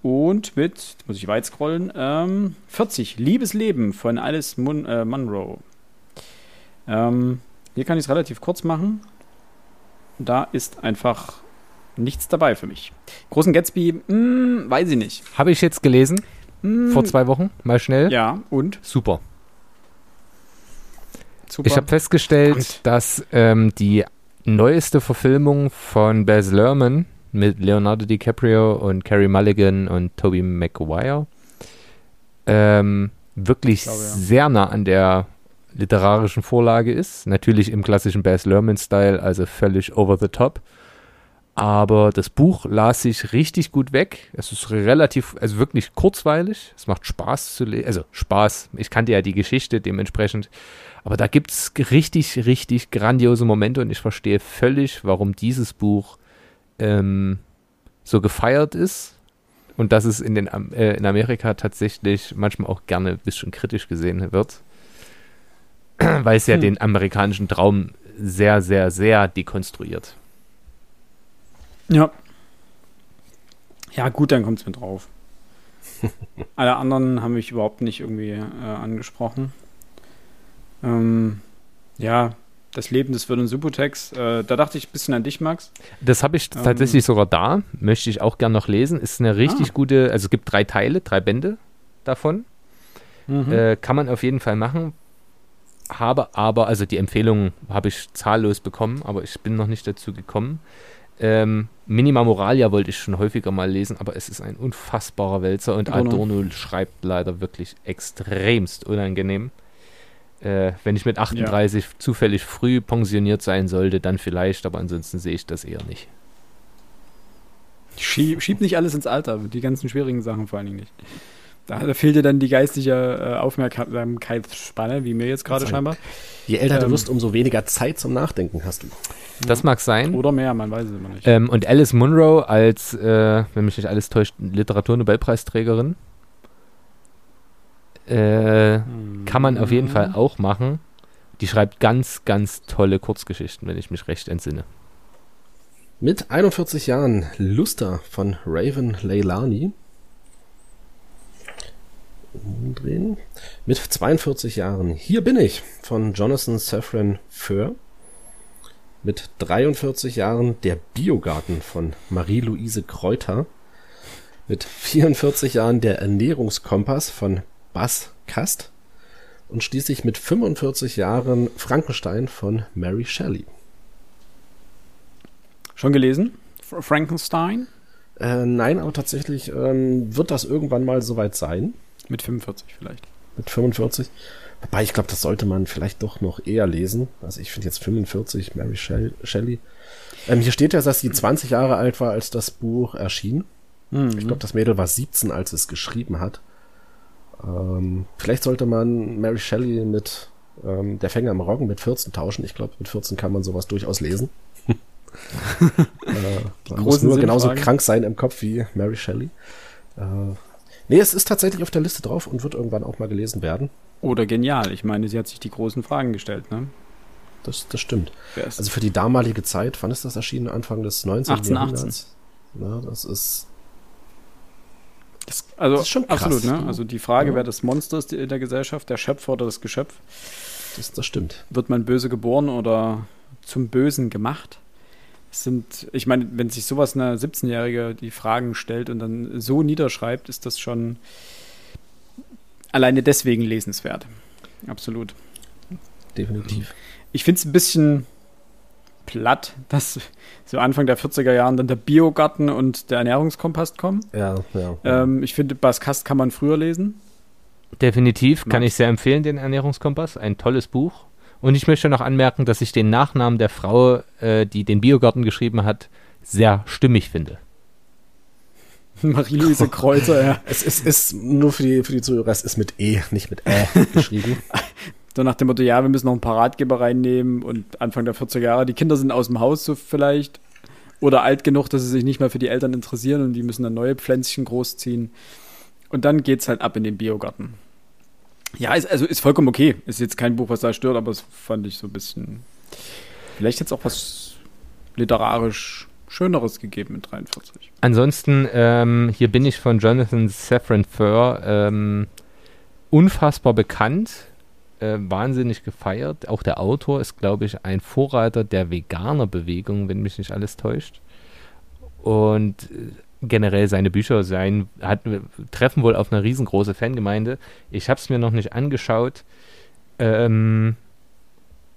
Und mit, muss ich weit scrollen, ähm, 40, Liebesleben von Alice Mun äh, Munro. Ähm, hier kann ich es relativ kurz machen. Da ist einfach nichts dabei für mich. Großen Gatsby, mh, hm, weiß ich nicht. Habe ich jetzt gelesen. Hm. Vor zwei Wochen, mal schnell. Ja, und? Super. Super. Ich habe festgestellt, und? dass ähm, die neueste Verfilmung von Baz Luhrmann mit Leonardo DiCaprio und Carrie Mulligan und Tobey Maguire. Ähm, wirklich glaube, ja. sehr nah an der literarischen Vorlage ist. Natürlich im klassischen Baz Luhrmann-Style, also völlig over the top. Aber das Buch las sich richtig gut weg. Es ist relativ, also wirklich kurzweilig. Es macht Spaß zu lesen. Also Spaß. Ich kannte ja die Geschichte dementsprechend. Aber da gibt es richtig, richtig grandiose Momente und ich verstehe völlig, warum dieses Buch ähm, so gefeiert ist und dass es in, den, äh, in Amerika tatsächlich manchmal auch gerne ein bisschen kritisch gesehen wird, weil es ja hm. den amerikanischen Traum sehr, sehr, sehr dekonstruiert. Ja. Ja, gut, dann kommt es mir drauf. Alle anderen haben mich überhaupt nicht irgendwie äh, angesprochen. Ähm, ja, das Leben des Vernon Subutex. Äh, da dachte ich ein bisschen an dich, Max. Das habe ich ähm, tatsächlich sogar da. Möchte ich auch gerne noch lesen. Ist eine richtig ah. gute, also es gibt drei Teile, drei Bände davon. Mhm. Äh, kann man auf jeden Fall machen. Habe aber, also die Empfehlung habe ich zahllos bekommen, aber ich bin noch nicht dazu gekommen. Ähm, Minima Moralia wollte ich schon häufiger mal lesen, aber es ist ein unfassbarer Wälzer und Adorno, Adorno schreibt leider wirklich extremst unangenehm. Äh, wenn ich mit 38 ja. zufällig früh pensioniert sein sollte, dann vielleicht, aber ansonsten sehe ich das eher nicht. Schieb, schieb nicht alles ins Alter, die ganzen schwierigen Sachen vor allen Dingen nicht. Da fehlt dir dann die geistige äh, Aufmerksamkeitsspanne, wie mir jetzt gerade scheinbar. Je älter ähm, du wirst, umso weniger Zeit zum Nachdenken hast du. Das mag sein. Oder mehr, man weiß es immer nicht. Ähm, und Alice Munro als, äh, wenn mich nicht alles täuscht, Literaturnobelpreisträgerin. Äh. Kann man auf jeden Fall auch machen. Die schreibt ganz, ganz tolle Kurzgeschichten, wenn ich mich recht entsinne. Mit 41 Jahren Luster von Raven Leilani umdrehen. Mit 42 Jahren Hier bin ich von Jonathan Safran Foer. Mit 43 Jahren Der Biogarten von Marie-Louise Kräuter. Mit 44 Jahren Der Ernährungskompass von Bas Kast. Und schließlich mit 45 Jahren Frankenstein von Mary Shelley. Schon gelesen? Frankenstein? Äh, nein, aber tatsächlich ähm, wird das irgendwann mal soweit sein. Mit 45 vielleicht. Mit 45. Wobei, ich glaube, das sollte man vielleicht doch noch eher lesen. Also ich finde jetzt 45, Mary Shelley. Ähm, hier steht ja, dass sie 20 Jahre alt war, als das Buch erschien. Mhm. Ich glaube, das Mädel war 17, als es geschrieben hat. Ähm, vielleicht sollte man Mary Shelley mit ähm, Der Fänger im Roggen mit 14 tauschen. Ich glaube, mit 14 kann man sowas durchaus lesen. äh, man muss nur genauso krank sein im Kopf wie Mary Shelley. Äh, Nee, es ist tatsächlich auf der Liste drauf und wird irgendwann auch mal gelesen werden. Oder genial. Ich meine, sie hat sich die großen Fragen gestellt, ne? Das, das stimmt. Also für die damalige Zeit, wann ist das erschienen? Anfang des 19. 18, Jahrhunderts? Ja, das ist. Das, also das ist schon krass, absolut, ne? Also die Frage, ja. wer das Monster ist der Gesellschaft, der Schöpfer oder das Geschöpf. Das, das stimmt. Wird man böse geboren oder zum Bösen gemacht? Sind, ich meine, wenn sich sowas eine 17-Jährige die Fragen stellt und dann so niederschreibt, ist das schon alleine deswegen lesenswert. Absolut. Definitiv. Ich finde es ein bisschen platt, dass so Anfang der 40er Jahren dann der Biogarten und der Ernährungskompass kommen. Ja, ja. ja. Ähm, ich finde, Baskast kann man früher lesen. Definitiv, kann ich sehr empfehlen, den Ernährungskompass. Ein tolles Buch. Und ich möchte noch anmerken, dass ich den Nachnamen der Frau, äh, die den Biogarten geschrieben hat, sehr stimmig finde. Marie-Louise Kreuzer, ja. Es ist, ist, nur für die, für die Zuhörer, es ist mit E, nicht mit Ä geschrieben. so nach dem Motto, ja, wir müssen noch ein paar Ratgeber reinnehmen und Anfang der 40er Jahre, die Kinder sind aus dem Haus so vielleicht oder alt genug, dass sie sich nicht mehr für die Eltern interessieren und die müssen dann neue Pflänzchen großziehen. Und dann geht's halt ab in den Biogarten. Ja, ist, also ist vollkommen okay. Ist jetzt kein Buch, was da stört, aber es fand ich so ein bisschen. Vielleicht jetzt auch was literarisch Schöneres gegeben mit 43. Ansonsten, ähm, hier bin ich von Jonathan Safran Foer ähm, unfassbar bekannt, äh, wahnsinnig gefeiert. Auch der Autor ist, glaube ich, ein Vorreiter der Veganer-Bewegung, wenn mich nicht alles täuscht. Und äh, generell seine Bücher sein, hat, treffen wohl auf eine riesengroße Fangemeinde. Ich habe es mir noch nicht angeschaut. Ähm,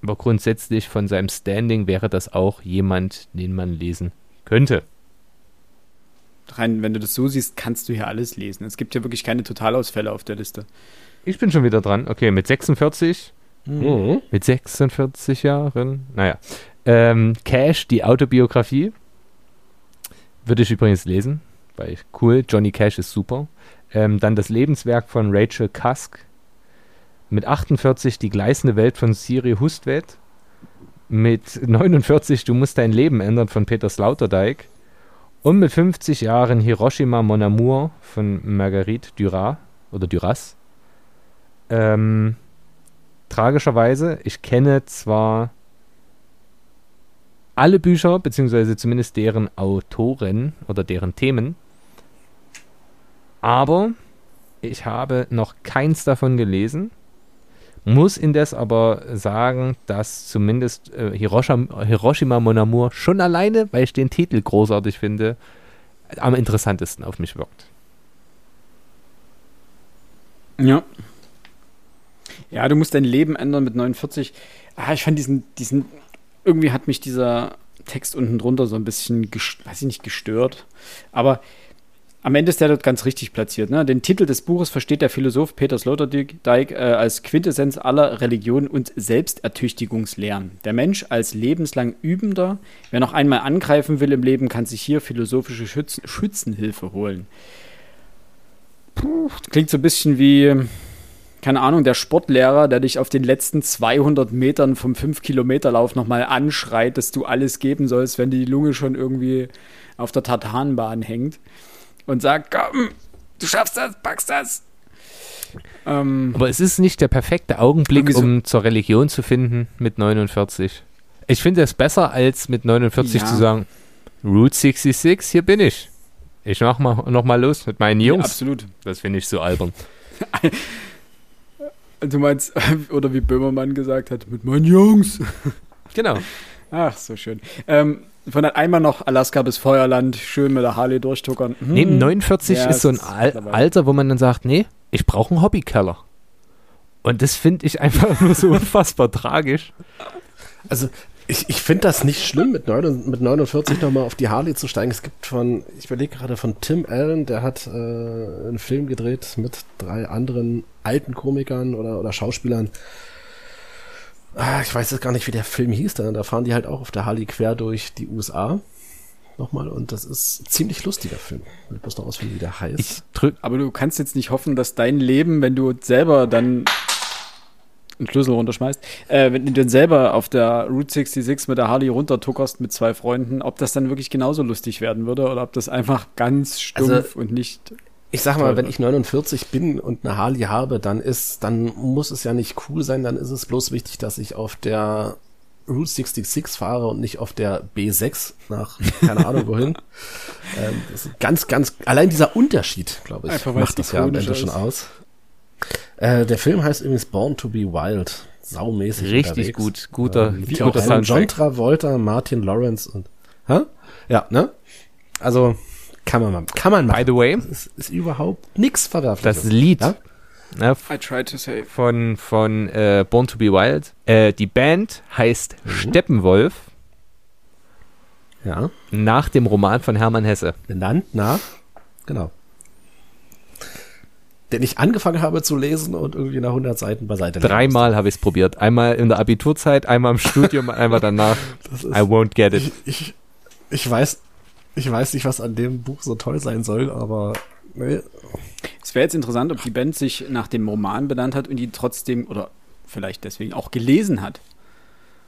aber grundsätzlich von seinem Standing wäre das auch jemand, den man lesen könnte. Rein, wenn du das so siehst, kannst du hier alles lesen. Es gibt ja wirklich keine Totalausfälle auf der Liste. Ich bin schon wieder dran. Okay, mit 46. Mhm. Mit 46 Jahren. Naja. Ähm, Cash, die Autobiografie. Würde ich übrigens lesen, weil cool, Johnny Cash ist super. Ähm, dann das Lebenswerk von Rachel Cusk. Mit 48 die gleißende Welt von Siri Hustvedt. Mit 49 Du musst dein Leben ändern von Peter Slauterdijk. Und mit 50 Jahren Hiroshima Mon Amour von Marguerite Duras oder Duras. Ähm, tragischerweise, ich kenne zwar alle Bücher, beziehungsweise zumindest deren Autoren oder deren Themen. Aber ich habe noch keins davon gelesen. Muss indes aber sagen, dass zumindest äh, Hiroshima, Hiroshima Mon Amour schon alleine, weil ich den Titel großartig finde, am interessantesten auf mich wirkt. Ja. Ja, du musst dein Leben ändern mit 49. Ah, ich fand diesen, diesen irgendwie hat mich dieser Text unten drunter so ein bisschen, weiß ich nicht, gestört. Aber am Ende ist der dort ganz richtig platziert. Ne? Den Titel des Buches versteht der Philosoph Peter Sloterdijk äh, als Quintessenz aller Religion und Selbstertüchtigungslehren. Der Mensch als lebenslang Übender, wer noch einmal angreifen will im Leben, kann sich hier philosophische Schützen, Schützenhilfe holen. Puh, klingt so ein bisschen wie, keine Ahnung, der Sportlehrer, der dich auf den letzten 200 Metern vom 5-Kilometer-Lauf nochmal anschreit, dass du alles geben sollst, wenn die Lunge schon irgendwie auf der Tartanbahn hängt und sagt, komm, du schaffst das, packst das. Ähm, Aber es ist nicht der perfekte Augenblick, so um zur Religion zu finden mit 49. Ich finde es besser, als mit 49 ja. zu sagen, Route 66, hier bin ich. Ich mach mal noch mal los mit meinen Jungs. Ja, absolut. Das finde ich so albern. du meinst, oder wie Böhmermann gesagt hat, mit meinen Jungs. Genau. Ach, so schön. Ähm, von einmal noch Alaska bis Feuerland, schön mit der Harley durchtuckern. Hm. Neben 49 ja, ist so ein Al Alter, wo man dann sagt, nee, ich brauche einen Hobbykeller. Und das finde ich einfach nur so unfassbar tragisch. Also ich, ich finde das nicht schlimm, mit, 9, mit 49 nochmal auf die Harley zu steigen. Es gibt von, ich überlege gerade von Tim Allen, der hat äh, einen Film gedreht mit drei anderen alten Komikern oder, oder Schauspielern. Ah, ich weiß jetzt gar nicht, wie der Film hieß. Da, da fahren die halt auch auf der Harley quer durch die USA. Nochmal, und das ist ein ziemlich lustiger Film. Ich muss noch ausfinden, wie der heißt. Ich aber du kannst jetzt nicht hoffen, dass dein Leben, wenn du selber dann einen Schlüssel runterschmeißt, äh, wenn du dann selber auf der Route 66 mit der Harley runtertuckerst mit zwei Freunden, ob das dann wirklich genauso lustig werden würde oder ob das einfach ganz stumpf also, und nicht. Ich sag mal, wenn ich 49 bin und eine Harley habe, dann ist, dann muss es ja nicht cool sein, dann ist es bloß wichtig, dass ich auf der Route 66 fahre und nicht auf der B6 nach keine Ahnung wohin. ähm, das ist ganz, ganz, allein dieser Unterschied, glaube ich, Einfach, macht das ja am Ende schon aus. Äh, der Film heißt übrigens Born to be Wild. Saumäßig. Richtig unterwegs. gut. Guter, ähm, wie guter Soundtrack. John Travolta, Martin Lawrence und. Hä? Ja, ne? Also kann man. Kann man mal. By the way. ist, ist überhaupt nichts verwerfliches. Das Lied. Ja? Ja, I tried to say. Von, von äh, Born to be Wild. Äh, die Band heißt mhm. Steppenwolf. Ja. Nach dem Roman von Hermann Hesse. Benannt nach. Genau den ich angefangen habe zu lesen und irgendwie nach 100 Seiten beiseite Dreimal habe ich es probiert. Einmal in der Abiturzeit, einmal im Studium, einmal danach. Ist, I won't get it. Ich, ich, ich, weiß, ich weiß nicht, was an dem Buch so toll sein soll, aber nee. Es wäre jetzt interessant, ob die Band sich nach dem Roman benannt hat und die trotzdem, oder vielleicht deswegen auch gelesen hat.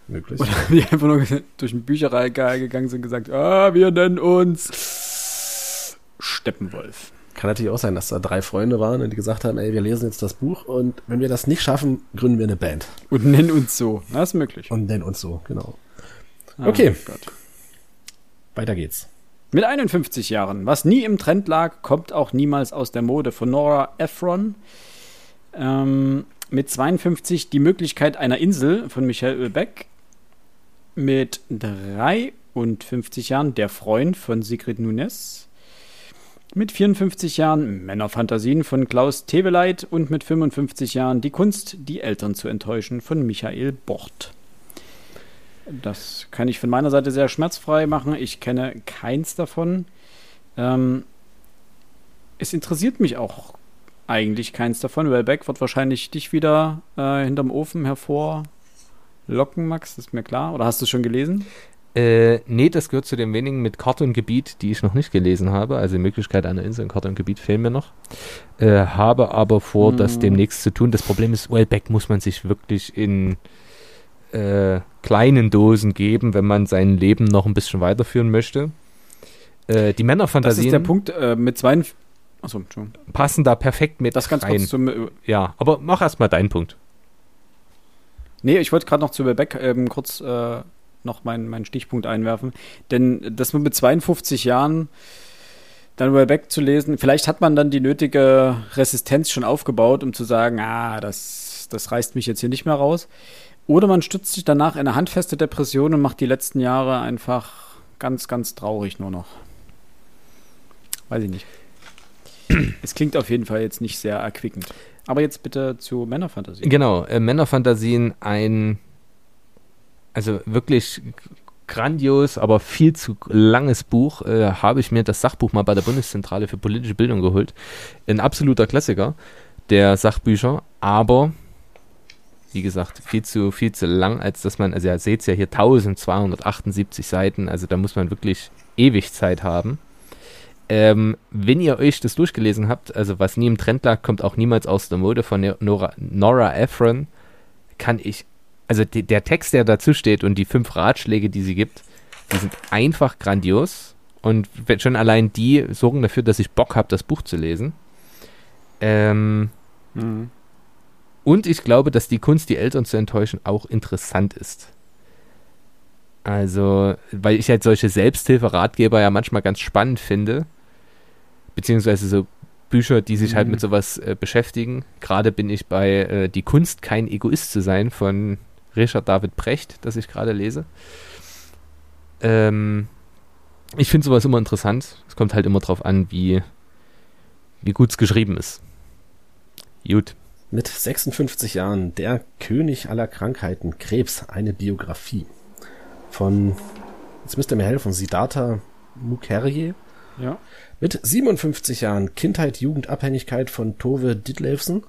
Möglich. Oder die einfach nur durch ein Bücherregal gegangen sind und gesagt, ah, wir nennen uns Steppenwolf. Kann natürlich auch sein, dass da drei Freunde waren und die gesagt haben, ey, wir lesen jetzt das Buch und wenn wir das nicht schaffen, gründen wir eine Band. Und nennen uns so. Das ist möglich. Und nennen uns so, genau. Ah, okay. Gott. Weiter geht's. Mit 51 Jahren. Was nie im Trend lag, kommt auch niemals aus der Mode von Nora Ephron. Ähm, mit 52 die Möglichkeit einer Insel von Michael Ölbeck. Mit 53 Jahren der Freund von Sigrid Nunes. Mit 54 Jahren Männerfantasien von Klaus Teweleit und mit 55 Jahren Die Kunst, die Eltern zu enttäuschen von Michael Bort. Das kann ich von meiner Seite sehr schmerzfrei machen. Ich kenne keins davon. Ähm, es interessiert mich auch eigentlich keins davon. Wellbeck wird wahrscheinlich dich wieder äh, hinterm Ofen hervorlocken, Max, ist mir klar. Oder hast du es schon gelesen? Äh, nee, das gehört zu den wenigen mit Karte und Gebiet, die ich noch nicht gelesen habe. Also die Möglichkeit einer Insel in Karte und Gebiet fehlen mir noch. Äh, habe aber vor, hm. das demnächst zu tun. Das Problem ist, Wellbeck muss man sich wirklich in äh, kleinen Dosen geben, wenn man sein Leben noch ein bisschen weiterführen möchte. Äh, die Männerfantasien. Das ist der Punkt äh, mit zwei. Achso, passen da perfekt mit das ganz rein. Kurz zum, äh, ja, aber mach erstmal deinen Punkt. Nee, ich wollte gerade noch zu Wellbeck ähm, kurz noch meinen mein Stichpunkt einwerfen. Denn das mit 52 Jahren dann Wellbeck zu lesen, vielleicht hat man dann die nötige Resistenz schon aufgebaut, um zu sagen, ah, das, das reißt mich jetzt hier nicht mehr raus. Oder man stützt sich danach in eine handfeste Depression und macht die letzten Jahre einfach ganz, ganz traurig nur noch. Weiß ich nicht. es klingt auf jeden Fall jetzt nicht sehr erquickend. Aber jetzt bitte zu Männerfantasien. Genau, äh, Männerfantasien ein also wirklich grandios, aber viel zu langes Buch, äh, habe ich mir das Sachbuch mal bei der Bundeszentrale für politische Bildung geholt. Ein absoluter Klassiker der Sachbücher, aber wie gesagt, viel zu, viel zu lang, als dass man, also ihr seht es ja hier 1278 Seiten, also da muss man wirklich ewig Zeit haben. Ähm, wenn ihr euch das durchgelesen habt, also was nie im Trend lag, kommt auch niemals aus der Mode von Nora, Nora Ephron, kann ich, also die, der Text, der dazu steht und die fünf Ratschläge, die sie gibt, die sind einfach grandios und schon allein die sorgen dafür, dass ich Bock habe, das Buch zu lesen. Ähm, mhm. Und ich glaube, dass die Kunst, die Eltern zu enttäuschen, auch interessant ist. Also, weil ich halt solche Selbsthilferatgeber ja manchmal ganz spannend finde beziehungsweise so Bücher, die sich mhm. halt mit sowas äh, beschäftigen. Gerade bin ich bei äh, Die Kunst, kein Egoist zu sein von Richard David Brecht, das ich gerade lese. Ähm, ich finde sowas immer interessant. Es kommt halt immer drauf an, wie, wie gut es geschrieben ist. Gut. Mit 56 Jahren, der König aller Krankheiten, Krebs, eine Biografie. Von, jetzt müsst ihr mir helfen, Siddhartha Mukherjee. Ja. Mit 57 Jahren Kindheit, Jugendabhängigkeit von Tove Ditlevsen.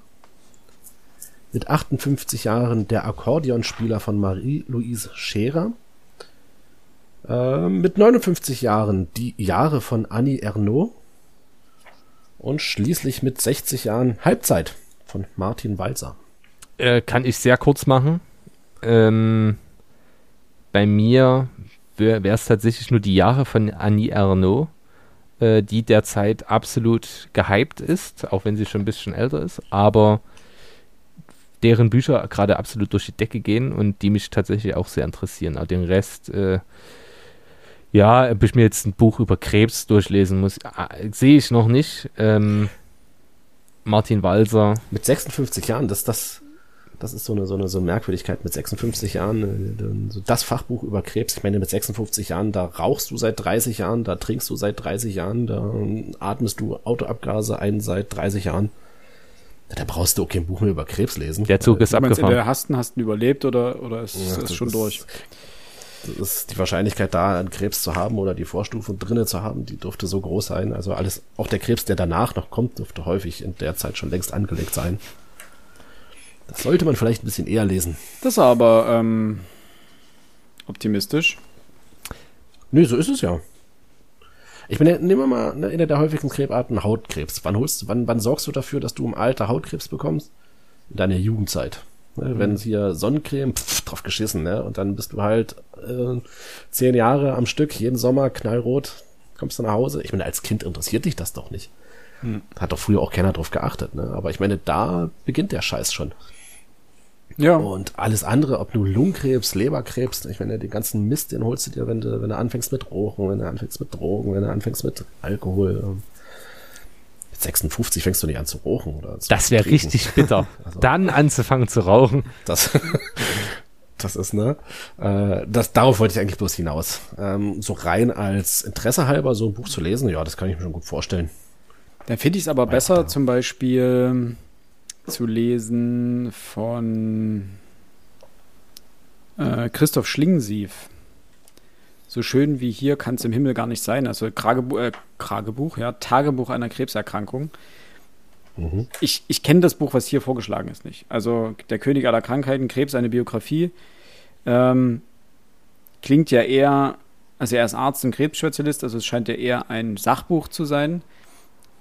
Mit 58 Jahren der Akkordeonspieler von Marie-Louise Scherer. Äh, mit 59 Jahren die Jahre von Annie Ernaux. Und schließlich mit 60 Jahren Halbzeit von Martin Walser. Äh, kann ich sehr kurz machen. Ähm, bei mir wäre es tatsächlich nur die Jahre von Annie Ernaux äh, die derzeit absolut gehypt ist, auch wenn sie schon ein bisschen älter ist, aber deren Bücher gerade absolut durch die Decke gehen und die mich tatsächlich auch sehr interessieren. Aber den Rest, äh, ja, ob ich mir jetzt ein Buch über Krebs durchlesen muss, äh, sehe ich noch nicht. Ähm, Martin Walser. Mit 56 Jahren, das, das das ist so eine, so eine, so eine Merkwürdigkeit mit 56 Jahren. Äh, das Fachbuch über Krebs. Ich meine, mit 56 Jahren, da rauchst du seit 30 Jahren, da trinkst du seit 30 Jahren, da atmest du Autoabgase ein seit 30 Jahren. Da brauchst du auch kein Buch mehr über Krebs lesen. Der Zug ist abgefahren. Entweder hast du, hast du überlebt oder, oder ist, ja, ist schon ist, durch. Ist die Wahrscheinlichkeit da, einen Krebs zu haben oder die Vorstufen drinnen zu haben, die dürfte so groß sein. Also alles, auch der Krebs, der danach noch kommt, dürfte häufig in der Zeit schon längst angelegt sein. Das sollte man vielleicht ein bisschen eher lesen. Das ist aber ähm, optimistisch. Nö, so ist es ja. Ich meine, nehmen wir mal eine, eine der häufigsten Krebsarten Hautkrebs. Wann holst, wann, wann sorgst du dafür, dass du im Alter Hautkrebs bekommst? In deiner Jugendzeit. Ne, mhm. Wenn hier Sonnencreme, pff, drauf geschissen, ne? Und dann bist du halt äh, zehn Jahre am Stück, jeden Sommer knallrot, kommst du nach Hause. Ich meine, als Kind interessiert dich das doch nicht. Mhm. Hat doch früher auch keiner drauf geachtet, ne? Aber ich meine, da beginnt der Scheiß schon. Ja. Und alles andere, ob nur Lungenkrebs, Leberkrebs, ich meine, den ganzen Mist, den holst du dir, wenn du, wenn du anfängst mit Rauchen, wenn du anfängst mit Drogen, wenn du anfängst mit Alkohol. Mit 56 fängst du nicht an zu rauchen oder zu Das wäre richtig bitter. Also, Dann anzufangen zu rauchen. Das, das ist, ne? Äh, das, darauf wollte ich eigentlich bloß hinaus. Ähm, so rein als Interesse halber so ein Buch zu lesen, ja, das kann ich mir schon gut vorstellen. Da finde ich es aber besser, zum Beispiel zu lesen von äh, Christoph Schlingensief. So schön wie hier kann es im Himmel gar nicht sein. Also Kragebu äh, Kragebuch, ja, Tagebuch einer Krebserkrankung. Mhm. Ich, ich kenne das Buch, was hier vorgeschlagen ist, nicht. Also Der König aller Krankheiten, Krebs, eine Biografie. Ähm, klingt ja eher, also er ist Arzt und Krebsspezialist, also es scheint ja eher ein Sachbuch zu sein.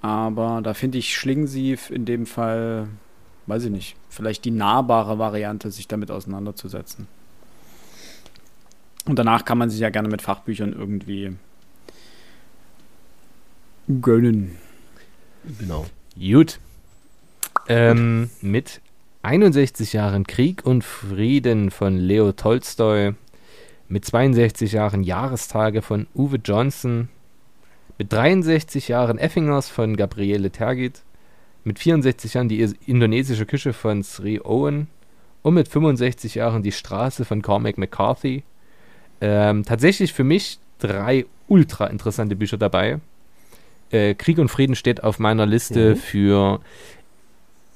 Aber da finde ich Schlingensief in dem Fall weiß ich nicht, vielleicht die nahbare Variante, sich damit auseinanderzusetzen. Und danach kann man sich ja gerne mit Fachbüchern irgendwie gönnen. Genau. Gut. Ähm, mit 61 Jahren Krieg und Frieden von Leo Tolstoi, mit 62 Jahren Jahrestage von Uwe Johnson, mit 63 Jahren Effingers von Gabriele Tergit, mit 64 Jahren die indonesische Küche von Sri Owen und mit 65 Jahren die Straße von Cormac McCarthy. Ähm, tatsächlich für mich drei ultra interessante Bücher dabei. Äh, Krieg und Frieden steht auf meiner Liste mhm. für,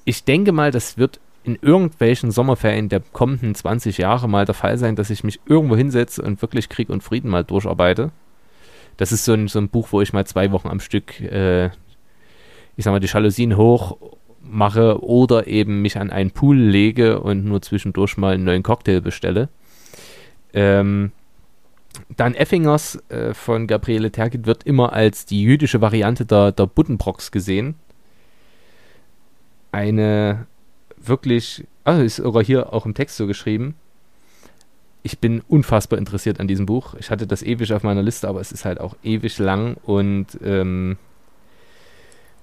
ich denke mal, das wird in irgendwelchen Sommerferien der kommenden 20 Jahre mal der Fall sein, dass ich mich irgendwo hinsetze und wirklich Krieg und Frieden mal durcharbeite. Das ist so ein, so ein Buch, wo ich mal zwei Wochen am Stück äh, ich sag mal, die Jalousien hoch mache oder eben mich an einen Pool lege und nur zwischendurch mal einen neuen Cocktail bestelle. Ähm, Dan Effingers äh, von Gabriele Tergit wird immer als die jüdische Variante der, der Buddenbrocks gesehen. Eine wirklich, also ist sogar hier auch im Text so geschrieben. Ich bin unfassbar interessiert an diesem Buch. Ich hatte das ewig auf meiner Liste, aber es ist halt auch ewig lang und ähm,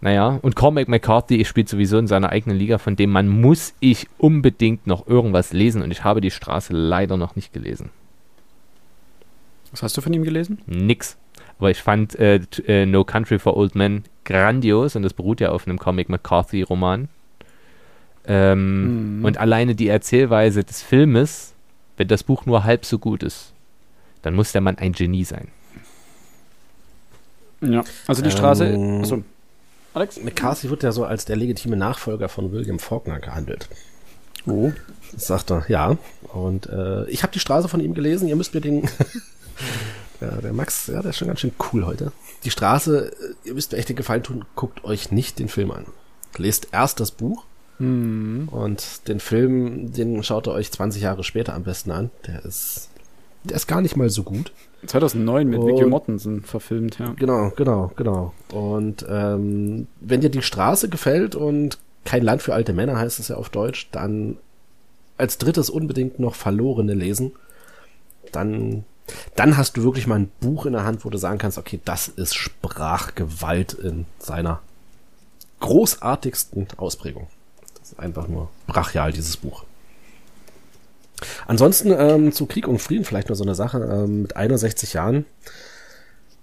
naja, und Cormac McCarthy spielt sowieso in seiner eigenen Liga, von dem man muss ich unbedingt noch irgendwas lesen und ich habe die Straße leider noch nicht gelesen. Was hast du von ihm gelesen? Nix. Aber ich fand äh, äh, No Country for Old Men grandios und das beruht ja auf einem Comic McCarthy-Roman. Ähm, mhm. Und alleine die Erzählweise des Filmes, wenn das Buch nur halb so gut ist, dann muss der Mann ein Genie sein. Ja, also die Straße. Ähm, achso. Alex? McCarthy wird ja so als der legitime Nachfolger von William Faulkner gehandelt. Oh. Sagt er, ja. Und äh, ich habe die Straße von ihm gelesen. Ihr müsst mir den ja, der Max, ja, der ist schon ganz schön cool heute. Die Straße, äh, ihr müsst mir echt den Gefallen tun, guckt euch nicht den Film an. Lest erst das Buch mhm. und den Film, den schaut ihr euch 20 Jahre später am besten an. Der ist, der ist gar nicht mal so gut. 2009 mit Vicky Mortensen verfilmt, ja. Genau, genau, genau. Und ähm, wenn dir die Straße gefällt und kein Land für alte Männer heißt es ja auf Deutsch, dann als drittes unbedingt noch Verlorene lesen. Dann dann hast du wirklich mal ein Buch in der Hand, wo du sagen kannst, okay, das ist Sprachgewalt in seiner großartigsten Ausprägung. Das ist einfach nur brachial, dieses Buch. Ansonsten ähm, zu Krieg und Frieden vielleicht nur so eine Sache. Ähm, mit 61 Jahren.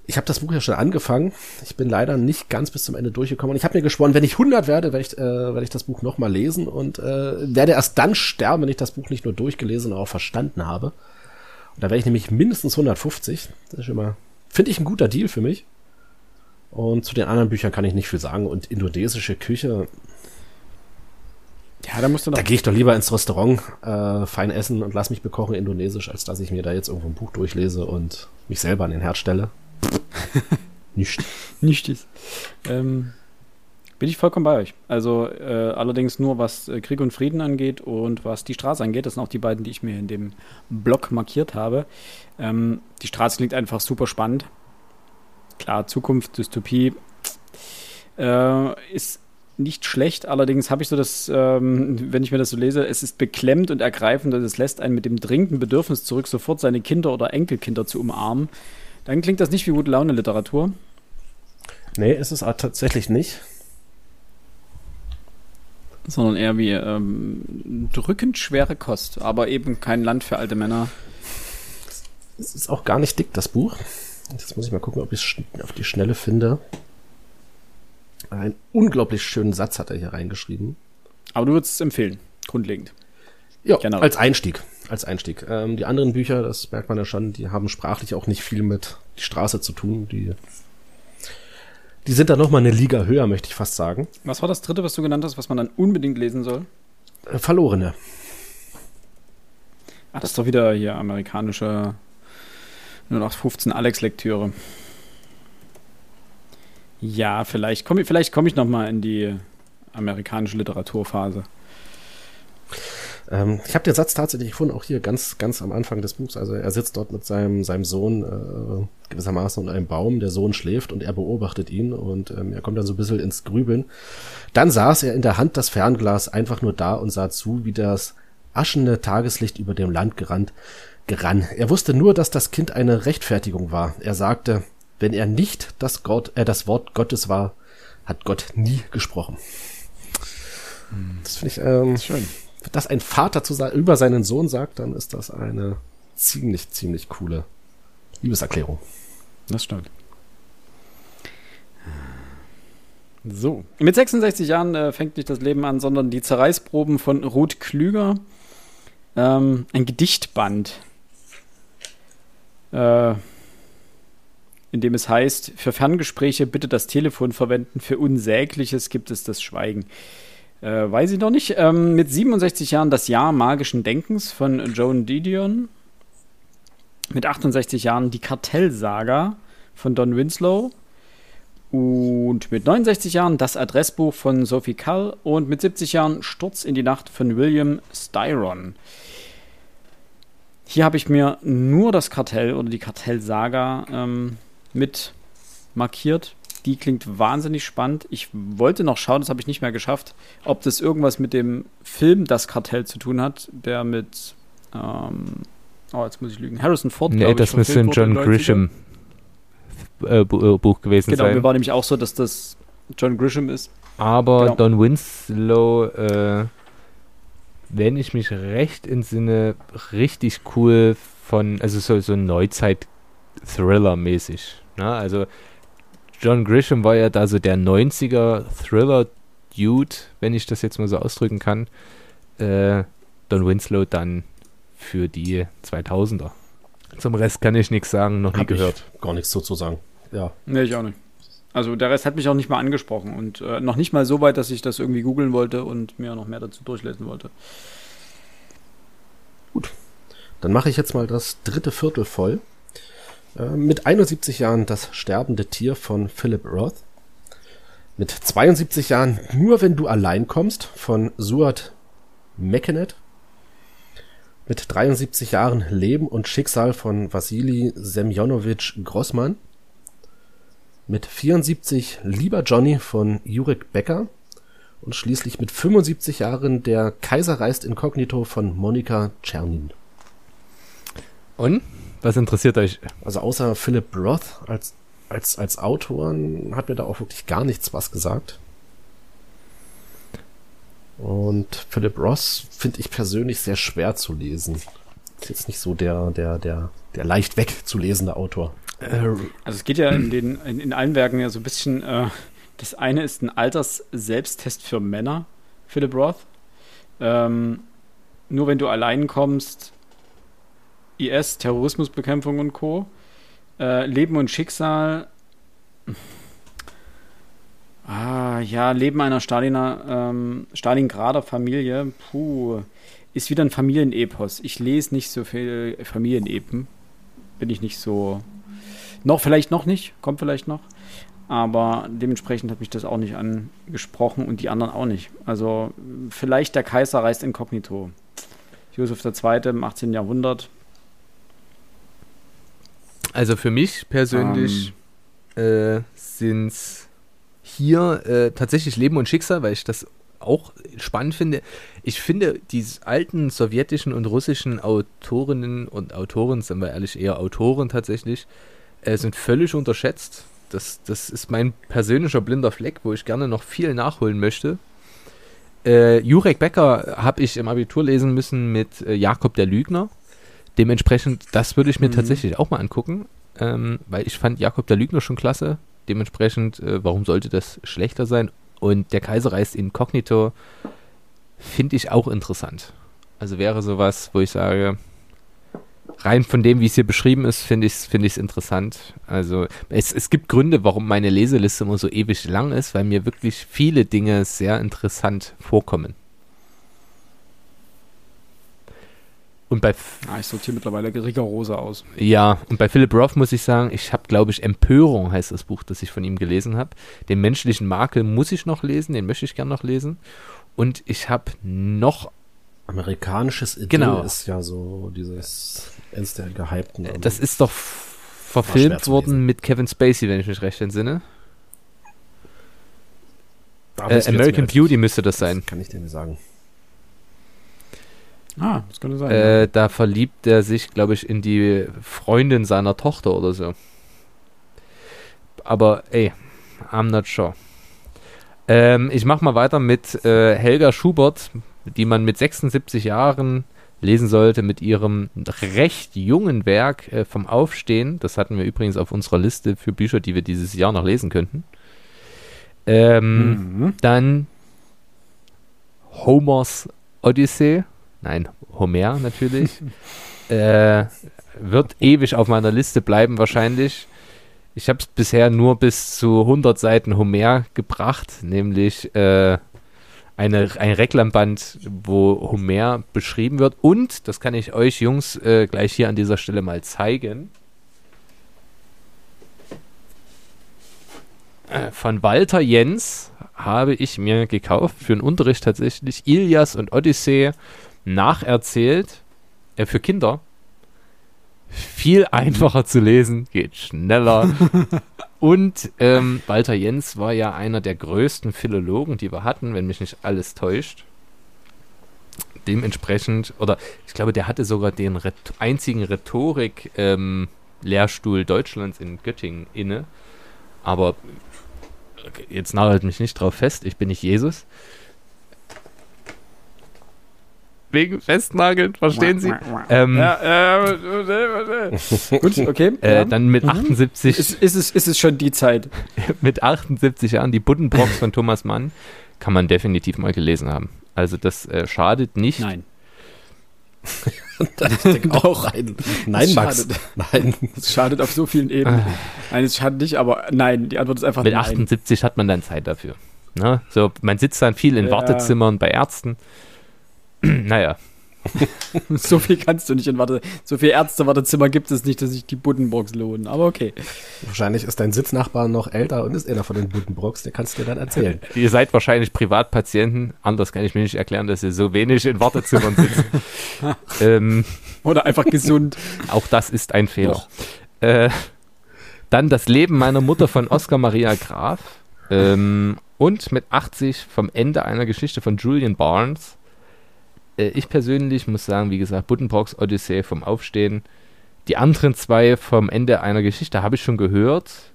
Ich habe das Buch ja schon angefangen. Ich bin leider nicht ganz bis zum Ende durchgekommen. Und ich habe mir geschworen, wenn ich 100 werde, werde ich, äh, werde ich das Buch nochmal lesen und äh, werde erst dann sterben, wenn ich das Buch nicht nur durchgelesen, sondern auch verstanden habe. Da wäre ich nämlich mindestens 150. Das ist immer, finde ich ein guter Deal für mich. Und zu den anderen Büchern kann ich nicht viel sagen. Und indonesische Küche. Ja, da musst du noch. Da gehe ich doch lieber ins Restaurant, äh, fein essen und lass mich bekochen indonesisch, als dass ich mir da jetzt irgendwo ein Buch durchlese und mich selber an den Herd stelle. nicht. Nicht ist. Ähm, bin ich vollkommen bei euch. Also äh, allerdings nur was äh, Krieg und Frieden angeht und was die Straße angeht. Das sind auch die beiden, die ich mir in dem Blog markiert habe. Ähm, die Straße klingt einfach super spannend. Klar, Zukunft, Dystopie äh, ist nicht schlecht. Allerdings habe ich so das, ähm, wenn ich mir das so lese, es ist beklemmt und ergreifend und es lässt einen mit dem dringenden Bedürfnis zurück, sofort seine Kinder oder Enkelkinder zu umarmen. Dann klingt das nicht wie gute Laune Literatur. Nee, ist es tatsächlich nicht sondern eher wie ähm, drückend schwere Kost, aber eben kein Land für alte Männer. Es ist auch gar nicht dick, das Buch. Jetzt muss ich mal gucken, ob ich es auf die Schnelle finde. Einen unglaublich schönen Satz hat er hier reingeschrieben. Aber du würdest es empfehlen, grundlegend. Ja, Generell. als Einstieg. Als Einstieg. Ähm, die anderen Bücher, das merkt man ja schon, die haben sprachlich auch nicht viel mit die Straße zu tun. Die die sind da nochmal eine Liga höher, möchte ich fast sagen. Was war das dritte, was du genannt hast, was man dann unbedingt lesen soll? Äh, Verlorene. Ah, das ist doch wieder hier amerikanische 0815 Alex-Lektüre. Ja, vielleicht komme vielleicht komm ich nochmal in die amerikanische Literaturphase. Ähm, ich habe den Satz tatsächlich gefunden, auch hier ganz, ganz am Anfang des Buchs. Also er sitzt dort mit seinem, seinem Sohn äh, gewissermaßen unter einem Baum. Der Sohn schläft und er beobachtet ihn und ähm, er kommt dann so ein bisschen ins Grübeln. Dann saß er in der Hand das Fernglas einfach nur da und sah zu, wie das aschende Tageslicht über dem Land gerannt, gerann. Er wusste nur, dass das Kind eine Rechtfertigung war. Er sagte, wenn er nicht das, Gott, äh, das Wort Gottes war, hat Gott nie gesprochen. Das finde ich ähm, schön dass ein Vater zu über seinen Sohn sagt, dann ist das eine ziemlich, ziemlich coole Liebeserklärung. Das stimmt. So. Mit 66 Jahren äh, fängt nicht das Leben an, sondern die Zerreißproben von Ruth Klüger. Ähm, ein Gedichtband. Äh, in dem es heißt, für Ferngespräche bitte das Telefon verwenden, für Unsägliches gibt es das Schweigen. Äh, weiß ich noch nicht. Ähm, mit 67 Jahren das Jahr magischen Denkens von Joan Didion. Mit 68 Jahren die Kartellsaga von Don Winslow. Und mit 69 Jahren das Adressbuch von Sophie Cull. Und mit 70 Jahren Sturz in die Nacht von William Styron. Hier habe ich mir nur das Kartell oder die Kartellsaga ähm, mit markiert. Die klingt wahnsinnig spannend. Ich wollte noch schauen, das habe ich nicht mehr geschafft, ob das irgendwas mit dem Film Das Kartell zu tun hat, der mit, ähm, oh, jetzt muss ich lügen, Harrison Ford. Nee, das müsste ein John Grisham äh, äh, Buch gewesen genau, sein. Genau, mir war nämlich auch so, dass das John Grisham ist. Aber genau. Don Winslow, äh, wenn ich mich recht entsinne, richtig cool von, also so, so Neuzeit-Thriller-mäßig. Ne? Also John Grisham war ja da so der 90er Thriller-Dude, wenn ich das jetzt mal so ausdrücken kann. Äh, Don Winslow dann für die 2000er. Zum Rest kann ich nichts sagen, noch nie Hab gehört. Gar nichts so zu sagen. Ja. Nee, ich auch nicht. Also der Rest hat mich auch nicht mal angesprochen und äh, noch nicht mal so weit, dass ich das irgendwie googeln wollte und mir noch mehr dazu durchlesen wollte. Gut. Dann mache ich jetzt mal das dritte Viertel voll. Äh, mit 71 Jahren das sterbende Tier von Philip Roth. Mit 72 Jahren Nur wenn du allein kommst von Suat Meckenet. Mit 73 Jahren Leben und Schicksal von Wassili Semjonowitsch Grossmann mit 74 Lieber Johnny von Jurek Becker und schließlich mit 75 Jahren Der Kaiser reist inkognito von Monika Czernin. Und? Was interessiert euch? Also außer Philip Roth als, als, als Autor hat mir da auch wirklich gar nichts was gesagt. Und Philip Roth finde ich persönlich sehr schwer zu lesen. Ist jetzt nicht so der, der, der, der leicht wegzulesende Autor. Äh, also es geht ja in, den, in, in allen Werken ja so ein bisschen, äh, das eine ist ein Alters-Selbsttest für Männer, Philip Roth. Ähm, nur wenn du allein kommst, IS, Terrorismusbekämpfung und Co. Äh, Leben und Schicksal. Ah, ja, Leben einer Staliner, ähm, Stalingrader Familie. Puh, ist wieder ein Familienepos. Ich lese nicht so viel Familienepen. Bin ich nicht so noch, vielleicht noch nicht, kommt vielleicht noch. Aber dementsprechend hat mich das auch nicht angesprochen und die anderen auch nicht. Also vielleicht der Kaiser reist inkognito. Josef II. im 18. Jahrhundert. Also für mich persönlich ähm, äh, sind es hier äh, tatsächlich Leben und Schicksal, weil ich das auch spannend finde. Ich finde, die alten sowjetischen und russischen Autorinnen und Autoren, sind wir ehrlich, eher Autoren tatsächlich, äh, sind völlig unterschätzt. Das, das ist mein persönlicher blinder Fleck, wo ich gerne noch viel nachholen möchte. Äh, Jurek Becker habe ich im Abitur lesen müssen mit äh, Jakob der Lügner. Dementsprechend, das würde ich mir mhm. tatsächlich auch mal angucken, ähm, weil ich fand Jakob der Lügner schon klasse. Dementsprechend, äh, warum sollte das schlechter sein? Und der Kaiser reist inkognito finde ich auch interessant. Also wäre sowas, wo ich sage, rein von dem, wie es hier beschrieben ist, finde ich es find interessant. Also es, es gibt Gründe, warum meine Leseliste immer so ewig lang ist, weil mir wirklich viele Dinge sehr interessant vorkommen. Und bei ah, ich sortiere mittlerweile rigoroser aus. Ja, und bei Philip Roth muss ich sagen, ich habe, glaube ich, Empörung heißt das Buch, das ich von ihm gelesen habe. Den menschlichen Makel muss ich noch lesen, den möchte ich gern noch lesen. Und ich habe noch amerikanisches Idyll genau. ist ja so dieses eines der gehypten. Äh, das ist doch verfilmt worden mit Kevin Spacey, wenn ich mich recht entsinne. Äh, American Beauty müsste das sein. Das kann ich dir nicht sagen. Ah, das könnte sein. Äh. Da verliebt er sich, glaube ich, in die Freundin seiner Tochter oder so. Aber ey, I'm not sure. Ähm, ich mach mal weiter mit äh, Helga Schubert, die man mit 76 Jahren lesen sollte mit ihrem recht jungen Werk äh, vom Aufstehen. Das hatten wir übrigens auf unserer Liste für Bücher, die wir dieses Jahr noch lesen könnten. Ähm, mhm. Dann Homers Odyssee. Nein, Homer natürlich. äh, wird ewig auf meiner Liste bleiben wahrscheinlich. Ich habe es bisher nur bis zu 100 Seiten Homer gebracht, nämlich äh, eine, ein Reklamband, wo Homer beschrieben wird. Und, das kann ich euch Jungs äh, gleich hier an dieser Stelle mal zeigen. Äh, von Walter Jens habe ich mir gekauft für einen Unterricht tatsächlich Ilias und Odyssee nacherzählt äh, für Kinder viel einfacher zu lesen, geht schneller. Und ähm, Walter Jens war ja einer der größten Philologen, die wir hatten, wenn mich nicht alles täuscht. Dementsprechend, oder ich glaube, der hatte sogar den einzigen Rhetorik-Lehrstuhl ähm, Deutschlands in Göttingen inne. Aber jetzt nagelt mich nicht drauf fest, ich bin nicht Jesus. Wegen Festnageln, verstehen Sie? ähm, ja, äh, Gut, okay. Äh. Dann mit 78. Mhm. Ist, ist, es, ist es schon die Zeit? mit 78 Jahren, die Buddenbrocks von Thomas Mann, kann man definitiv mal gelesen haben. Also das äh, schadet nicht. Nein. das auch rein. Nein, Max. Schadet. Nein. Es schadet auf so vielen Ebenen. Ah. Nein, es schadet nicht, aber nein, die Antwort ist einfach Mit nein. 78 hat man dann Zeit dafür. Ne? So, man sitzt dann viel in ja. Wartezimmern bei Ärzten. naja. so viel kannst du nicht in Warte. So viel Ärzte-Wartezimmer gibt es nicht, dass sich die Buddenbrocks lohnen. Aber okay. Wahrscheinlich ist dein Sitznachbar noch älter und ist einer von den Buddenbrocks. Der kannst du dir dann erzählen. ihr seid wahrscheinlich Privatpatienten. Anders kann ich mir nicht erklären, dass ihr so wenig in Wartezimmern sitzt. ähm, Oder einfach gesund. Auch das ist ein Fehler. Äh, dann das Leben meiner Mutter von Oskar Maria Graf. Ähm, und mit 80 vom Ende einer Geschichte von Julian Barnes ich persönlich muss sagen, wie gesagt, Buddenbrocks Odyssee vom Aufstehen. Die anderen zwei vom Ende einer Geschichte habe ich schon gehört,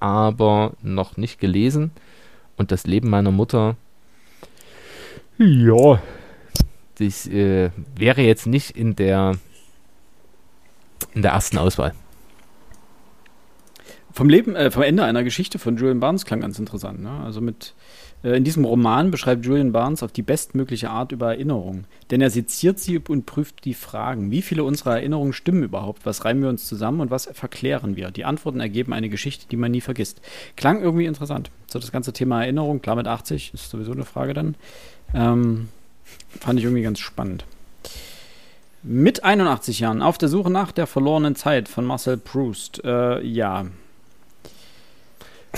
aber noch nicht gelesen. Und das Leben meiner Mutter, ja, das äh, wäre jetzt nicht in der in der ersten Auswahl. Vom Leben, äh, vom Ende einer Geschichte von Julian Barnes klang ganz interessant. Ne? Also mit äh, in diesem Roman beschreibt Julian Barnes auf die bestmögliche Art über Erinnerung. Denn er seziert sie und prüft die Fragen. Wie viele unserer Erinnerungen stimmen überhaupt? Was reimen wir uns zusammen und was verklären wir? Die Antworten ergeben eine Geschichte, die man nie vergisst. Klang irgendwie interessant. So das ganze Thema Erinnerung, klar mit 80, ist sowieso eine Frage dann. Ähm, fand ich irgendwie ganz spannend. Mit 81 Jahren, auf der Suche nach der verlorenen Zeit von Marcel Proust. Äh, ja,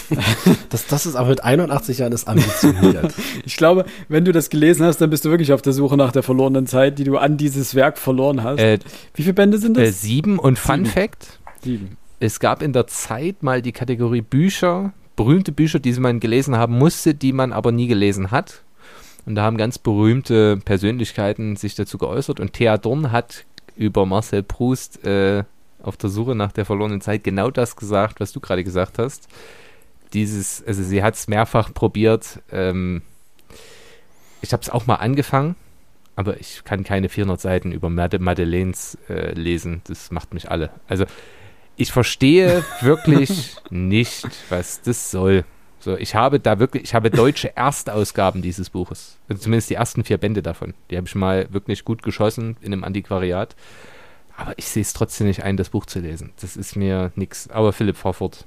das, das ist aber mit 81 Jahren ist ambitioniert. ich glaube, wenn du das gelesen hast, dann bist du wirklich auf der Suche nach der verlorenen Zeit, die du an dieses Werk verloren hast. Äh, Wie viele Bände sind das? Äh, sieben und Fun Fact: Sieben. Es gab in der Zeit mal die Kategorie Bücher, berühmte Bücher, die man gelesen haben musste, die man aber nie gelesen hat. Und da haben ganz berühmte Persönlichkeiten sich dazu geäußert. Und Thea Dorn hat über Marcel Proust äh, auf der Suche nach der verlorenen Zeit genau das gesagt, was du gerade gesagt hast dieses, also sie hat es mehrfach probiert. Ähm, ich habe es auch mal angefangen, aber ich kann keine 400 Seiten über Mad Madeleines äh, lesen. Das macht mich alle. Also ich verstehe wirklich nicht, was das soll. So, ich habe da wirklich, ich habe deutsche Erstausgaben dieses Buches. Also zumindest die ersten vier Bände davon. Die habe ich mal wirklich gut geschossen in einem Antiquariat. Aber ich sehe es trotzdem nicht ein, das Buch zu lesen. Das ist mir nichts. Aber Philipp, fahr fort.